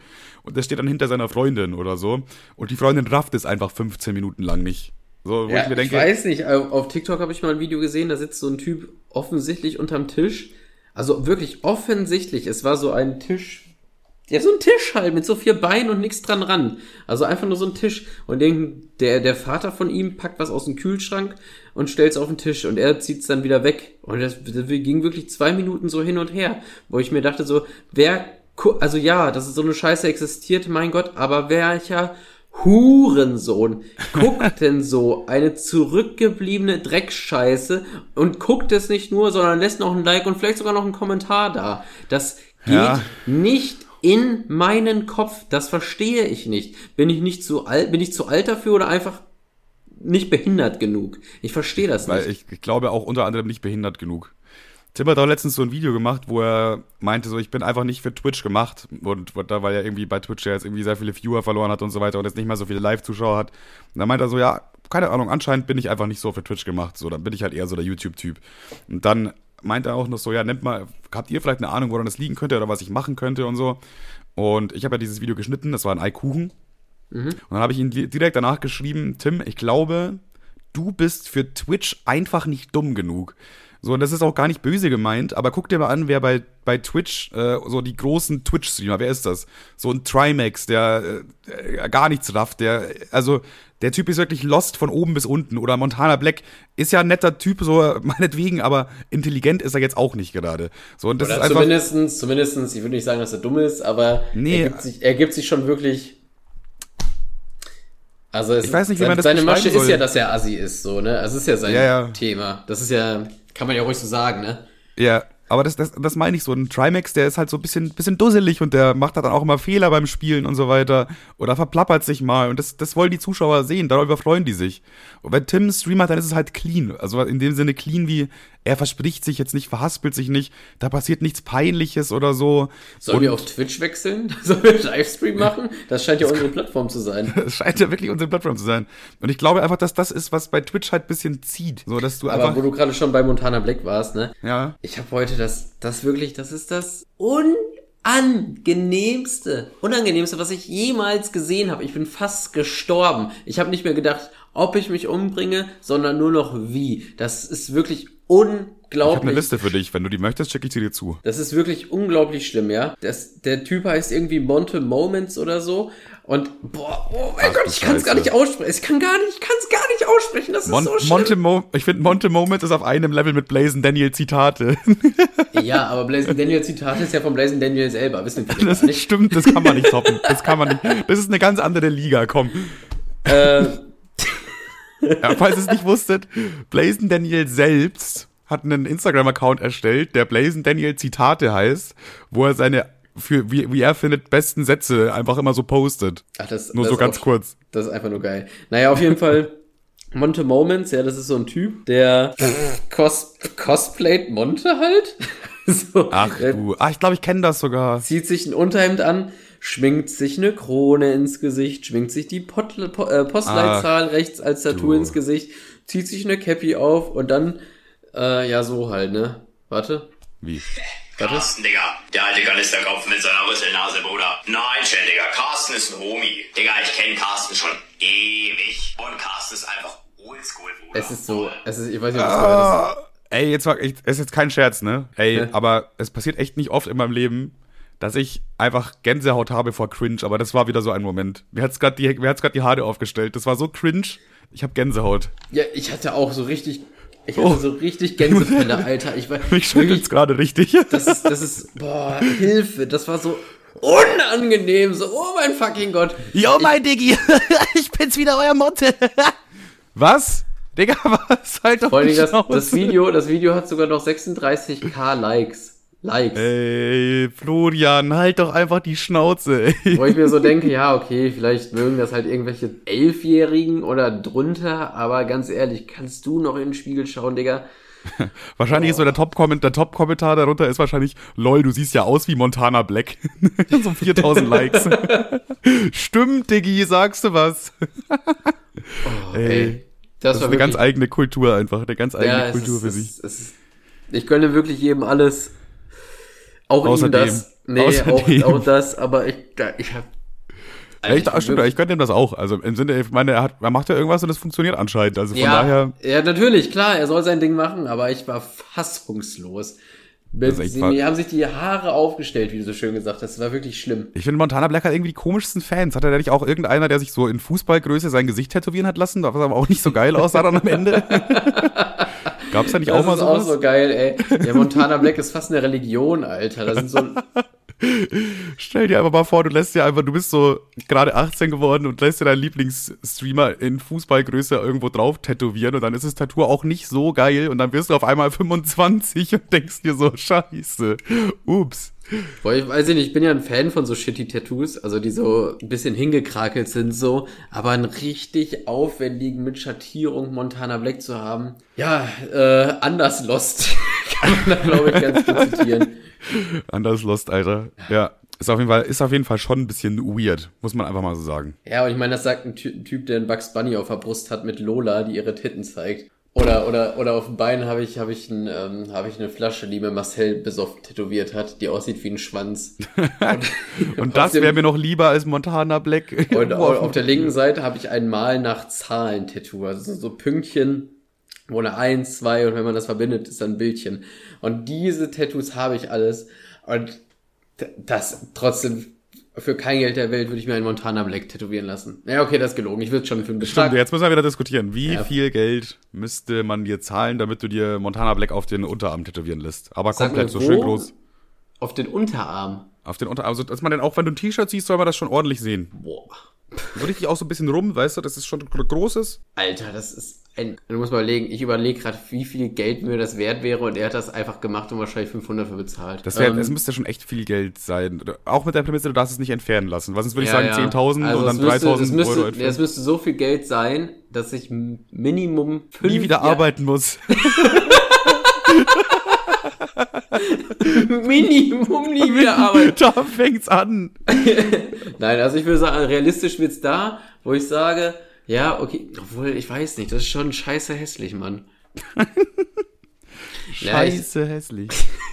und der steht dann hinter seiner Freundin oder so und die Freundin rafft es einfach 15 Minuten lang nicht. So, wo ja, ich mir denke. Ich weiß nicht, auf TikTok habe ich mal ein Video gesehen, da sitzt so ein Typ offensichtlich unterm Tisch. Also wirklich offensichtlich, es war so ein Tisch. Ja, so ein Tisch halt mit so vier Beinen und nichts dran ran. Also einfach nur so ein Tisch. Und der, der Vater von ihm packt was aus dem Kühlschrank und stellt es auf den Tisch und er zieht es dann wieder weg. Und das, das ging wirklich zwei Minuten so hin und her, wo ich mir dachte so, wer, also ja, dass so eine Scheiße existiert, mein Gott, aber welcher Hurensohn guckt denn so eine zurückgebliebene Dreckscheiße und guckt es nicht nur, sondern lässt noch ein Like und vielleicht sogar noch einen Kommentar da. Das geht ja. nicht in meinen Kopf. Das verstehe ich nicht. Bin ich nicht zu alt, bin ich zu alt dafür oder einfach nicht behindert genug? Ich verstehe das nicht. Weil ich, ich glaube auch unter anderem nicht behindert genug. Tim hat auch letztens so ein Video gemacht, wo er meinte, so ich bin einfach nicht für Twitch gemacht und da weil er irgendwie bei Twitch ja jetzt irgendwie sehr viele Viewer verloren hat und so weiter und jetzt nicht mehr so viele Live-Zuschauer hat. Und dann meinte er so, ja, keine Ahnung, anscheinend bin ich einfach nicht so für Twitch gemacht, so dann bin ich halt eher so der YouTube-Typ. Und dann meinte er auch noch so, ja, nennt mal, habt ihr vielleicht eine Ahnung, woran das liegen könnte oder was ich machen könnte und so. Und ich habe ja dieses Video geschnitten, das war ein Eikuchen. Mhm. Und dann habe ich ihn direkt danach geschrieben, Tim, ich glaube, du bist für Twitch einfach nicht dumm genug. So, und das ist auch gar nicht böse gemeint, aber guck dir mal an, wer bei, bei Twitch, äh, so die großen Twitch-Streamer, wer ist das? So ein Trimax, der äh, gar nichts rafft, der, also, der Typ ist wirklich lost von oben bis unten. Oder Montana Black ist ja ein netter Typ, so meinetwegen, aber intelligent ist er jetzt auch nicht gerade. So, und das Oder ist einfach, zumindestens, zumindestens, ich würde nicht sagen, dass er dumm ist, aber nee, er, gibt sich, er gibt sich schon wirklich also es, ich weiß nicht, wie man das Seine Masche soll. ist ja, dass er Assi ist, so, ne? Also es ist ja sein ja, ja. Thema. Das ist ja kann man ja ruhig so sagen, ne? Ja, aber das, das, das meine ich so. Ein Trimax, der ist halt so ein bisschen, bisschen dusselig und der macht halt dann auch immer Fehler beim Spielen und so weiter. Oder verplappert sich mal. Und das, das wollen die Zuschauer sehen. Darüber freuen die sich. Und wenn Tim streamt, dann ist es halt clean. Also in dem Sinne clean wie, er verspricht sich jetzt nicht, verhaspelt sich nicht. Da passiert nichts Peinliches oder so. Sollen und wir auf Twitch wechseln? Sollen wir Livestream machen? Das scheint ja unsere Plattform zu sein. Das scheint ja wirklich unsere Plattform zu sein. Und ich glaube einfach, dass das ist, was bei Twitch halt ein bisschen zieht. So, dass du Aber wo du gerade schon bei Montana Black warst, ne? Ja. Ich habe heute das, das wirklich, das ist das unangenehmste, unangenehmste, was ich jemals gesehen habe. Ich bin fast gestorben. Ich habe nicht mehr gedacht, ob ich mich umbringe, sondern nur noch wie. Das ist wirklich unglaublich. Ich habe eine Liste für dich. Wenn du die möchtest, schicke ich sie dir zu. Das ist wirklich unglaublich schlimm, ja. Das, der Typ heißt irgendwie Monte Moments oder so. Und boah, oh mein Ach, Gott, ich kann es gar nicht aussprechen. Ich kann gar nicht, ich kann es gar nicht aussprechen. Das ist Mon so schlimm. Monte Mo ich finde Monte Moments ist auf einem Level mit Blazen Daniel Zitate. ja, aber Blazen Daniel Zitate ist ja von Blazen Daniel selber. Wissen wir das nicht? Stimmt, das kann man nicht toppen. Das kann man nicht. Das ist eine ganz andere Liga, komm. Äh, ja, falls ihr es nicht wusstet, Blazen Daniel selbst hat einen Instagram-Account erstellt, der Blazen Daniel Zitate heißt, wo er seine für wie, wie er findet besten Sätze einfach immer so postet. Ach, das, nur das so ganz auch, kurz. Das ist einfach nur geil. Naja, auf jeden Fall Monte Moments, ja, das ist so ein Typ, der cos cosplayt Monte halt. so, Ach du, ah, ich glaube, ich kenne das sogar. Zieht sich ein Unterhemd an schminkt sich eine Krone ins Gesicht, schminkt sich die Pot po äh, Postleitzahl rechts als Tattoo du. ins Gesicht, zieht sich eine Cappy auf und dann, äh, ja, so halt, ne? Warte. Wie? Warte. Carsten, Digga. Der alte Kanisterkopf mit seiner Rüsselnase, Bruder. Nein, Chan, Digga. Carsten ist ein Homie. Digga, ich kenne Carsten schon ewig. Und Carsten ist einfach oldschool, Bruder. Es ist so, es ist, ich weiß nicht, ob das ah. Ey, jetzt war, ich, es ist jetzt kein Scherz, ne? Ey, aber es passiert echt nicht oft in meinem Leben, dass ich einfach Gänsehaut habe vor Cringe, aber das war wieder so ein Moment. Mir hat's gerade die, mir hat's gerade die Haare aufgestellt. Das war so cringe. Ich habe Gänsehaut. Ja, ich hatte auch so richtig, ich hatte oh. so richtig Gänsefälle, Alter. Ich war, Mich schüttelt's gerade richtig. Das ist, das ist, boah, Hilfe. Das war so unangenehm. So, oh mein fucking Gott. Yo, mein Diggi. ich bin's wieder, euer Motte. Was? Digga, was? Halt doch Vor allem das, das Video, das Video hat sogar noch 36k Likes. Likes. Ey, Florian, halt doch einfach die Schnauze. Ey. Wo ich mir so denke, ja, okay, vielleicht mögen das halt irgendwelche Elfjährigen oder drunter, aber ganz ehrlich, kannst du noch in den Spiegel schauen, Digga? wahrscheinlich oh. ist so der Top-Kommentar der Top darunter ist wahrscheinlich, lol, du siehst ja aus wie Montana Black. so 4000 Likes. Stimmt, Diggi, sagst du was? oh, ey. ey. Das, das ist eine ganz eigene Kultur einfach, eine ganz eigene ja, Kultur ist, für sich. Ich gönne wirklich jedem alles, auch Außerdem. ihm das. Nee, auch, auch, das, aber ich, ich hab. Ja, ich, ach, stimmt, ich könnte ihm das auch. Also im Sinne, ich meine, er, hat, er macht ja irgendwas und es funktioniert anscheinend. Also von ja, daher. Ja, natürlich, klar, er soll sein Ding machen, aber ich war fassungslos. Sie, mir haben sich die Haare aufgestellt, wie du so schön gesagt hast. Das war wirklich schlimm. Ich finde, Montana Black hat irgendwie die komischsten Fans. Hat er nicht auch irgendeiner, der sich so in Fußballgröße sein Gesicht tätowieren hat lassen, was aber auch nicht so geil aussah dann am Ende? Gab's da nicht das auch mal so? Das ist auch so geil, ey. Der Montana Black ist fast eine Religion, Alter. Das sind so Stell dir einfach mal vor, du lässt dir einfach, du bist so gerade 18 geworden und lässt dir deinen Lieblingsstreamer in Fußballgröße irgendwo drauf tätowieren und dann ist das Tattoo auch nicht so geil und dann wirst du auf einmal 25 und denkst dir so, scheiße, ups. Boah, ich weiß nicht, ich bin ja ein Fan von so shitty Tattoos, also die so ein bisschen hingekrakelt sind so, aber einen richtig aufwendigen mit Schattierung Montana Black zu haben, ja, äh, anders Lost, kann man da glaube ich ganz gut zitieren. Anders Lost, Alter. Ja. Ist auf jeden Fall, ist auf jeden Fall schon ein bisschen weird, muss man einfach mal so sagen. Ja, und ich meine, das sagt ein Typ, der einen Bugs Bunny auf der Brust hat mit Lola, die ihre Titten zeigt. Oder, oder, oder auf dem Bein habe ich, habe ich, ein, ähm, habe ich eine Flasche, die mir Marcel besoffen tätowiert hat, die aussieht wie ein Schwanz. Und, und das wäre mir noch lieber als Montana Black. und auf der linken Seite habe ich ein Mal nach Zahlen Tattoo, also so Pünktchen, wo eine Eins, zwei und wenn man das verbindet, ist dann ein Bildchen. Und diese Tattoos habe ich alles. Und das trotzdem für kein Geld der Welt würde ich mir einen Montana Black tätowieren lassen. Ja, okay, das ist gelogen. Ich würde schon für einen Betrag. Stimmt, jetzt müssen wir wieder diskutieren. Wie ja. viel Geld müsste man dir zahlen, damit du dir Montana Black auf den Unterarm tätowieren lässt? Aber Sag komplett so schön groß. Auf den Unterarm. Auf den Unterarm. Also, dass man denn auch, wenn du ein T-Shirt siehst, soll man das schon ordentlich sehen. Boah. So richtig auch so ein bisschen rum, weißt du, das ist schon großes. Alter, das ist ein, du musst mal überlegen, ich überlege gerade, wie viel Geld mir das wert wäre und er hat das einfach gemacht und wahrscheinlich 500 für bezahlt. Das, wär, ähm, das müsste schon echt viel Geld sein. Auch mit der Prämisse, du darfst es nicht entfernen lassen. Was sonst würde ich ja, sagen, ja. 10.000 also und dann 3.000 Euro entfernen. Es müsste so viel Geld sein, dass ich Minimum fünf Nie wieder arbeiten muss. Minimum nie wieder arbeiten. Da fängt's an. Nein, also ich würde sagen, realistisch wird's da, wo ich sage, ja, okay, obwohl, ich weiß nicht, das ist schon scheiße hässlich, Mann. scheiße ja, ich, hässlich.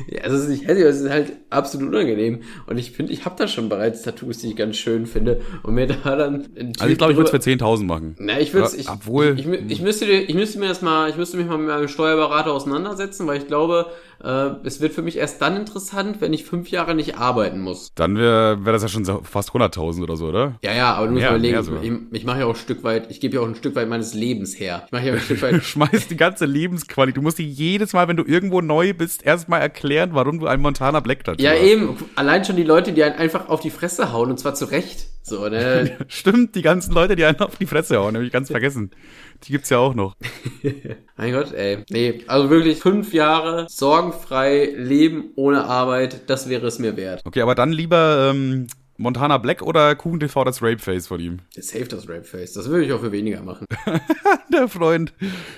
Ja, also es ist nicht hässlich, aber es ist halt absolut unangenehm. Und ich finde, ich habe da schon bereits Tattoos, die ich ganz schön finde. Und mir da dann. Also ich glaube, ich würde es für 10.000 machen. Na, ich würde ich, obwohl, ich, ich, ich, müsste, ich müsste mir das mal, ich müsste mich mal mit meinem Steuerberater auseinandersetzen, weil ich glaube, äh, es wird für mich erst dann interessant, wenn ich fünf Jahre nicht arbeiten muss. Dann wäre wär das ja schon fast 100.000 oder so, oder? Ja, ja, aber du musst überlegen, ich, ich mache ja auch ein Stück weit, ich gebe ja auch ein Stück weit meines Lebens her. Ich mache ja ein Stück weit. du schmeißt die ganze Lebensqualität. Du musst dir jedes Mal, wenn du irgendwo neu bist, erstmal erklären, warum du ein Montana Black Tattoo Ja, hast. eben. Allein schon die Leute, die einen einfach auf die Fresse hauen und zwar zu Recht. So, ne? Stimmt, die ganzen Leute, die einen auf die Fresse hauen, habe ich ganz vergessen. Die gibt's ja auch noch. mein Gott, ey. Nee, also wirklich fünf Jahre sorgenfrei leben ohne Arbeit, das wäre es mir wert. Okay, aber dann lieber ähm, Montana Black oder Kuchen TV das Rapeface von ihm? Safe das Rapeface. Das würde ich auch für weniger machen. Der Freund.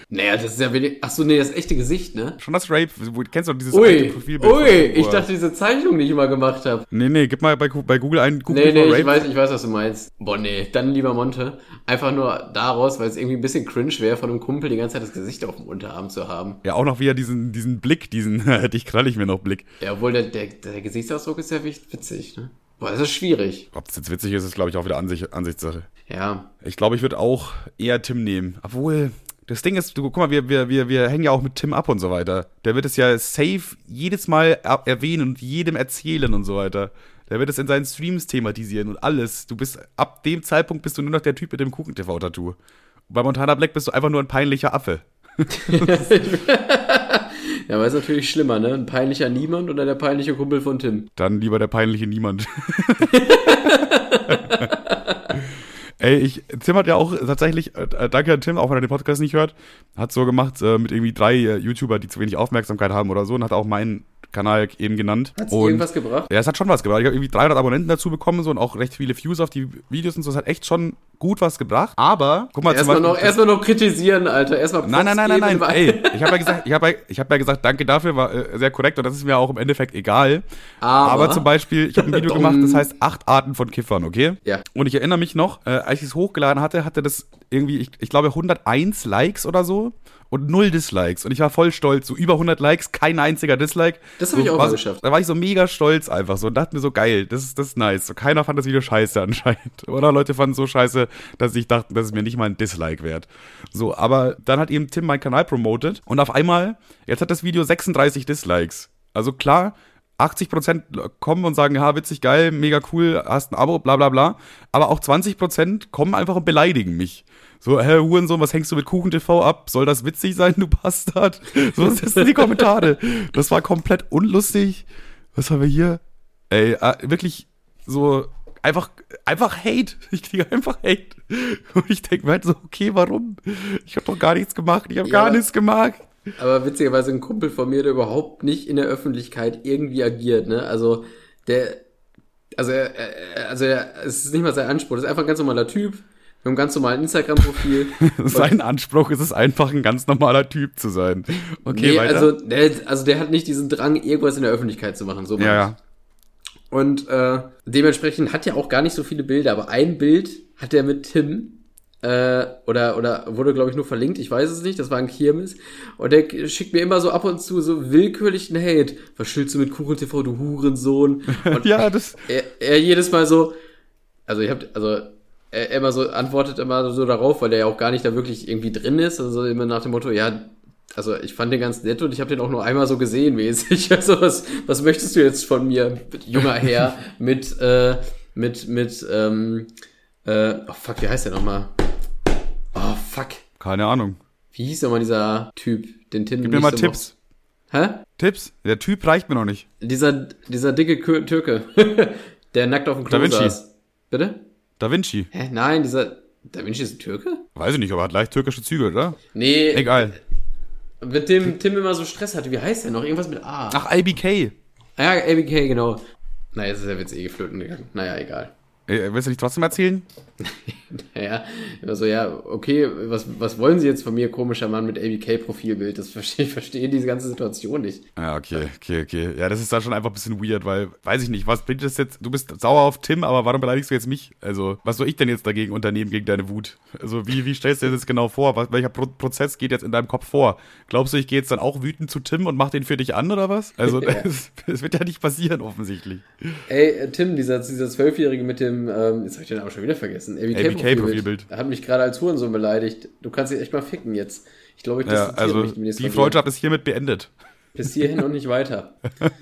Naja, das ist ja wenig. Achso, nee, das echte Gesicht, ne? Schon das Rape. Kennst du doch dieses Ui, Profilbild? ui, ich dachte, diese Zeichnung, die ich immer gemacht habe. Nee, nee, gib mal bei, bei Google einen Kuchen Nee, nee, Rape. ich weiß, ich weiß, was du meinst. Boah, nee, dann lieber Monte. Einfach nur daraus, weil es irgendwie ein bisschen cringe wäre, von einem Kumpel die ganze Zeit das Gesicht auf dem Unterarm zu haben. Ja, auch noch wieder diesen, diesen Blick, diesen, hätte ich krall ich mir noch Blick. Ja, obwohl der, der, der Gesichtsausdruck ist ja wichtig- witzig, ne? Boah, das ist schwierig. Ob das jetzt witzig ist, ist, glaube ich, auch wieder Ansicht, Ansichtssache. Ja. Ich glaube, ich würde auch eher Tim nehmen. Obwohl, das Ding ist, du, guck mal, wir, wir, wir, wir hängen ja auch mit Tim ab und so weiter. Der wird es ja safe jedes Mal er- erwähnen und jedem erzählen und so weiter. Der wird es in seinen Streams thematisieren und alles. Du bist, ab dem Zeitpunkt bist du nur noch der Typ mit dem Kuchen-TV-Tattoo. Bei Montana Black bist du einfach nur ein peinlicher Affe. Ja, aber ist natürlich schlimmer, ne? Ein peinlicher Niemand oder der peinliche Kumpel von Tim. Dann lieber der peinliche Niemand. Ey, ich, Tim hat ja auch tatsächlich, äh, danke an Tim, auch wenn er den Podcast nicht hört, hat so gemacht äh, mit irgendwie drei äh, YouTuber, die zu wenig Aufmerksamkeit haben oder so und hat auch meinen Kanal eben genannt. Hat's und irgendwas gebracht? Ja, es hat schon was gebracht. Ich habe irgendwie 300 Abonnenten dazu bekommen so und auch recht viele Views auf die Videos und so. Es hat echt schon gut was gebracht. Aber, guck mal, Erstmal noch, erstmal noch kritisieren, Alter. Erstmal Nein, nein, nein, nein, nein. Ey, ich habe ja gesagt, ich habe ja, ich hab ja gesagt, danke dafür, war äh, sehr korrekt und das ist mir auch im Endeffekt egal. Aber- Aber zum Beispiel, ich habe ein Video gemacht, das heißt acht Arten von Kiffern, okay? Ja. Und ich erinnere mich noch, äh, als ich es hochgeladen hatte, hatte das irgendwie, ich, ich glaube 101 Likes oder so und null Dislikes und ich war voll stolz, so über 100 Likes, kein einziger Dislike. Das hab so, ich auch mal geschafft. Da war ich so mega stolz einfach so und dachte mir so geil, das ist das ist nice. So, keiner fand das Video scheiße anscheinend. Oder Leute fanden es so scheiße, dass ich dachte, das ist mir nicht mal ein Dislike wert. So, aber dann hat eben Tim meinen Kanal promotet und auf einmal, jetzt hat das Video 36 Dislikes. Also klar, 80% kommen und sagen, ja, witzig, geil, mega cool, hast ein Abo, bla bla bla. Aber auch 20% kommen einfach und beleidigen mich. So, hä, Hurensohn, was hängst du mit Kuchen TV ab? Soll das witzig sein, du Bastard? So, das sind die Kommentare. Das war komplett unlustig. Was haben wir hier? Ey, äh, wirklich so einfach, einfach Hate. Ich kriege einfach Hate. Und ich denke mir halt so, okay, warum? Ich habe doch gar nichts gemacht. Ich habe Ja, gar nichts gemacht. Aber witzigerweise ein Kumpel von mir, der überhaupt nicht in der Öffentlichkeit irgendwie agiert, ne? Also, der, also, er, also, er, es ist nicht mal sein Anspruch, das ist einfach ein ganz normaler Typ, mit einem ganz normalen Instagram-Profil. Sein Anspruch ist es einfach, ein ganz normaler Typ zu sein. Okay, nee, weiter. also, der, also, der hat nicht diesen Drang, irgendwas in der Öffentlichkeit zu machen, so ja, ja. Und äh, dementsprechend hat er auch gar nicht so viele Bilder, aber ein Bild hat er mit Tim äh, oder oder wurde glaube ich nur verlinkt, ich weiß es nicht, das war ein Kirmes und der schickt mir immer so ab und zu so willkürlichen Hate. Was schillst du mit Kuchen TV, du Hurensohn? Und Ja, das. er, er jedes Mal so, also ich hab, also er immer so antwortet immer so darauf, weil er ja auch gar nicht da wirklich irgendwie drin ist, also immer nach dem Motto, ja, also ich fand den ganz nett und ich habe den auch nur einmal so gesehen mäßig. Also was, was möchtest du jetzt von mir, junger Herr, mit, äh, mit, mit, ähm, äh, oh fuck, wie heißt der nochmal? Oh fuck, Keine Ahnung. wie hieß nochmal dieser Typ, den Tim Gib mir mal so Tipps. Hä? Tipps? Der Typ reicht mir noch nicht. Dieser, dieser dicke Türke, der nackt auf dem Klo Da Vinci. saß. Bitte? Da Vinci. Hä? Nein, dieser. Da Vinci ist ein Türke? Weiß ich nicht, aber hat leicht türkische Züge, oder? Nee, Egal. mit dem Tim immer so Stress hatte. Wie heißt der noch? Irgendwas mit A. Ach, IBK. Ah, ja, ABK, genau. Naja, jetzt ist der Witz eh geflöten gegangen. Naja, egal. Äh, willst du nicht trotzdem erzählen? Naja, immer so, ja, okay, was, was wollen Sie jetzt von mir, komischer Mann mit ABK-Profilbild? Das verstehe ich verstehe diese ganze Situation nicht. Ja, okay, okay, okay. Ja, das ist dann schon einfach ein bisschen weird, weil, weiß ich nicht, was bringt das jetzt? Du bist sauer auf Tim, aber warum beleidigst du jetzt mich? Also, was soll ich denn jetzt dagegen unternehmen, gegen deine Wut? Also, wie, wie stellst du dir das genau vor? Was, welcher Pro Prozess geht jetzt in deinem Kopf vor? Glaubst du, ich gehe jetzt dann auch wütend zu Tim und mach den für dich an, oder was? Also, Ja. das, das wird ja nicht passieren, offensichtlich. Ey, äh, Tim, dieser, dieser Zwölfjährige mit dem, ähm, jetzt habe ich den aber schon wieder vergessen, ABK-Profilbild. ABK-Profilbild. Hat mich gerade als Hurensohn beleidigt. Du kannst dich echt mal ficken jetzt. Ich glaube, ich Ja, also, mich die. Freundschaft ist hiermit beendet. Bis hierhin und nicht weiter.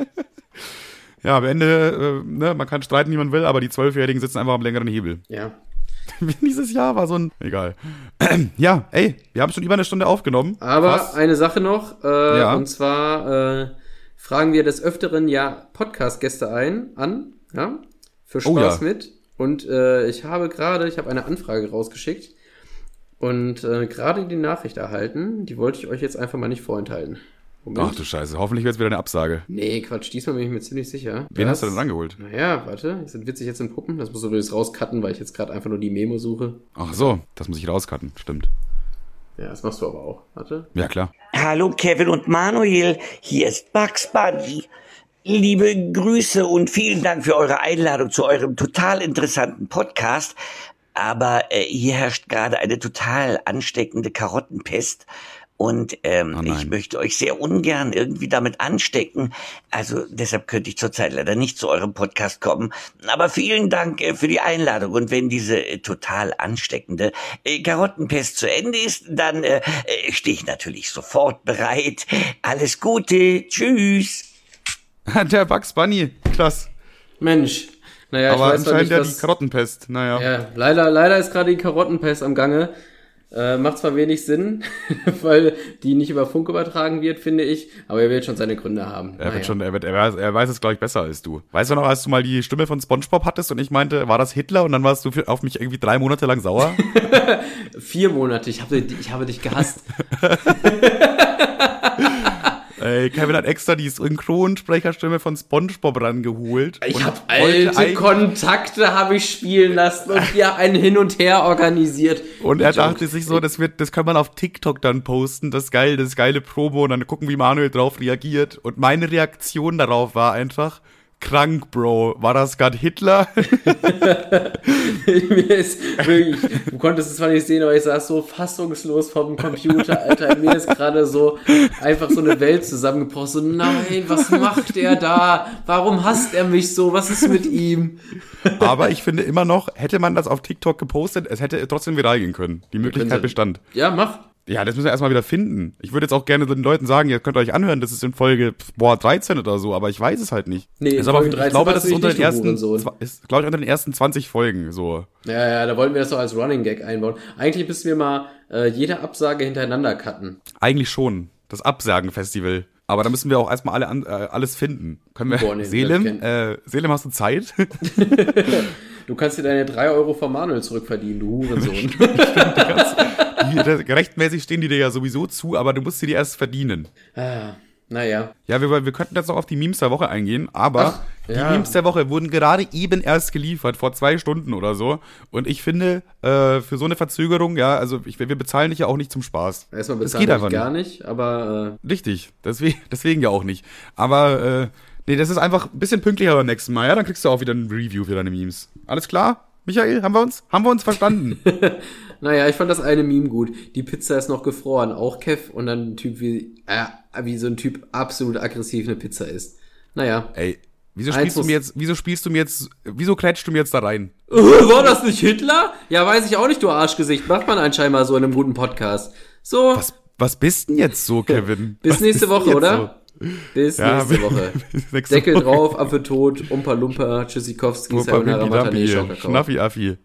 Ja, am Ende, äh, ne, man kann streiten, wie man will, aber die Zwölfjährigen sitzen einfach am längeren Hebel. Ja. Dieses Jahr war so ein. Egal. ja, ey, wir haben schon über eine Stunde aufgenommen. Aber Fast. eine Sache noch, äh, Ja. und zwar äh, fragen wir des Öfteren ja Podcast-Gäste ein, an, ja, für Oh Spaß ja. mit. Und äh, ich habe gerade, ich habe eine Anfrage rausgeschickt und äh, gerade die Nachricht erhalten, die wollte ich euch jetzt einfach mal nicht vorenthalten. Moment. Ach du Scheiße, hoffentlich wird es wieder eine Absage. Nee, Quatsch, diesmal bin ich mir ziemlich sicher. Wen Das- hast du denn angeholt? Naja, warte, das sind witzig jetzt in Puppen. Das musst du jetzt rauscutten, weil ich jetzt gerade einfach nur die Memo suche. Ach so, das muss ich rauscutten, stimmt. Ja, das machst du aber auch. Warte. Ja, klar. Hallo Kevin und Manuel, hier ist Bugs Bunny. Liebe Grüße und vielen Dank für eure Einladung zu eurem total interessanten Podcast. Aber äh, hier herrscht gerade eine total ansteckende Karottenpest. Und ähm, Oh ich möchte euch sehr ungern irgendwie damit anstecken. Also deshalb könnte ich zurzeit leider nicht zu eurem Podcast kommen. Aber vielen Dank äh, für die Einladung. Und wenn diese äh, total ansteckende äh, Karottenpest zu Ende ist, dann äh, äh, stehe ich natürlich sofort bereit. Alles Gute. Tschüss. Der Bugs Bunny, krass. Mensch. Naja, Aber ich weiß anscheinend nicht, ja was... die Karottenpest, naja. Ja, leider, leider ist gerade die Karottenpest am Gange. Äh, macht zwar wenig Sinn, weil die nicht über Funk übertragen wird, finde ich, aber er wird schon seine Gründe haben. Er Naja. wird schon, er, wird, er, weiß, er weiß es, glaube ich, besser als du. Weißt du noch, als du mal die Stimme von Spongebob hattest und ich meinte, war das Hitler und dann warst du für, auf mich irgendwie drei Monate lang sauer? Vier Monate, ich habe, ich habe dich gehasst. Ey, Kevin hat extra die Synchronsprecherstimme von Spongebob rangeholt. Ich habe alte Kontakte habe ich spielen lassen und hier ein Hin und Her organisiert. Und er dachte sich so, das wird, das kann man auf TikTok dann posten, das geil, das geile Promo und dann gucken, wie Manuel drauf reagiert. Und meine Reaktion darauf war einfach, krank, Bro. War das gerade Hitler? Mir ist wirklich, du konntest es zwar nicht sehen, aber ich saß so fassungslos vom Computer, Alter. Mir ist gerade so einfach so eine Welt zusammengebrochen. So, nein, was macht er da? Warum hasst er mich so? Was ist mit ihm? Aber ich finde immer noch, hätte man das auf TikTok gepostet, es hätte trotzdem viral gehen können. Die Möglichkeit bestand. Ja, mach. Ja, das müssen wir erstmal wieder finden. Ich würde jetzt auch gerne den Leuten sagen, ihr könnt euch anhören, das ist in Folge, boah, 13 oder so, aber ich weiß es halt nicht. Nee, ist aber, ich 13 glaube, das ist unter den ersten, ist, glaube ich, unter den ersten 20 Folgen, so. Ja, ja, da wollten wir das doch als Running Gag einbauen. Eigentlich müssen wir mal äh, jede Absage hintereinander cutten. Eigentlich schon. Das Absagen-Festival. Aber da müssen wir auch erstmal alle an, äh, alles finden. Können wir, Boah, nee, Selim, äh, Selim, hast du Zeit? Du kannst dir deine 3 Euro vom Manuel zurückverdienen, du Hurensohn. Das- Rechtmäßig stehen die dir ja sowieso zu, aber du musst sie dir erst verdienen. ah, naja. Ja, wir, wir könnten jetzt noch auf die Memes der Woche eingehen, aber Ach, die ja. Memes der Woche wurden gerade eben erst geliefert, vor zwei Stunden oder so. Und ich finde, äh, für so eine Verzögerung, ja, also ich, wir bezahlen dich ja auch nicht zum Spaß. Erstmal Das bezahlen geht wir einfach gar nicht, aber Richtig, deswegen, deswegen ja auch nicht. Aber, äh, nee, das ist einfach ein bisschen pünktlicher beim nächsten Mal, ja? Dann kriegst du auch wieder ein Review für deine Memes. Alles klar? Michael, haben wir uns? Haben wir uns verstanden? naja, ich fand das eine Meme gut. Die Pizza ist noch gefroren, auch Kev, und dann ein Typ wie, äh, wie so ein Typ absolut aggressiv eine Pizza isst. Naja. Ey, wieso spielst du mir jetzt, wieso spielst du mir jetzt, wieso klatschst du mir jetzt da rein? War das nicht Hitler? Ja, weiß ich auch nicht, du Arschgesicht. Macht man anscheinend mal so in einem guten Podcast. So, Was, was bist denn jetzt so, Kevin? bis Was nächste Woche, oder? Bis Ja, nächste Woche. Deckel Woche. drauf, Affe tot, Umpa Lumpa, Tschüssikowski? Sayonara, Matane, Schokakao. Schnaffi, Affi.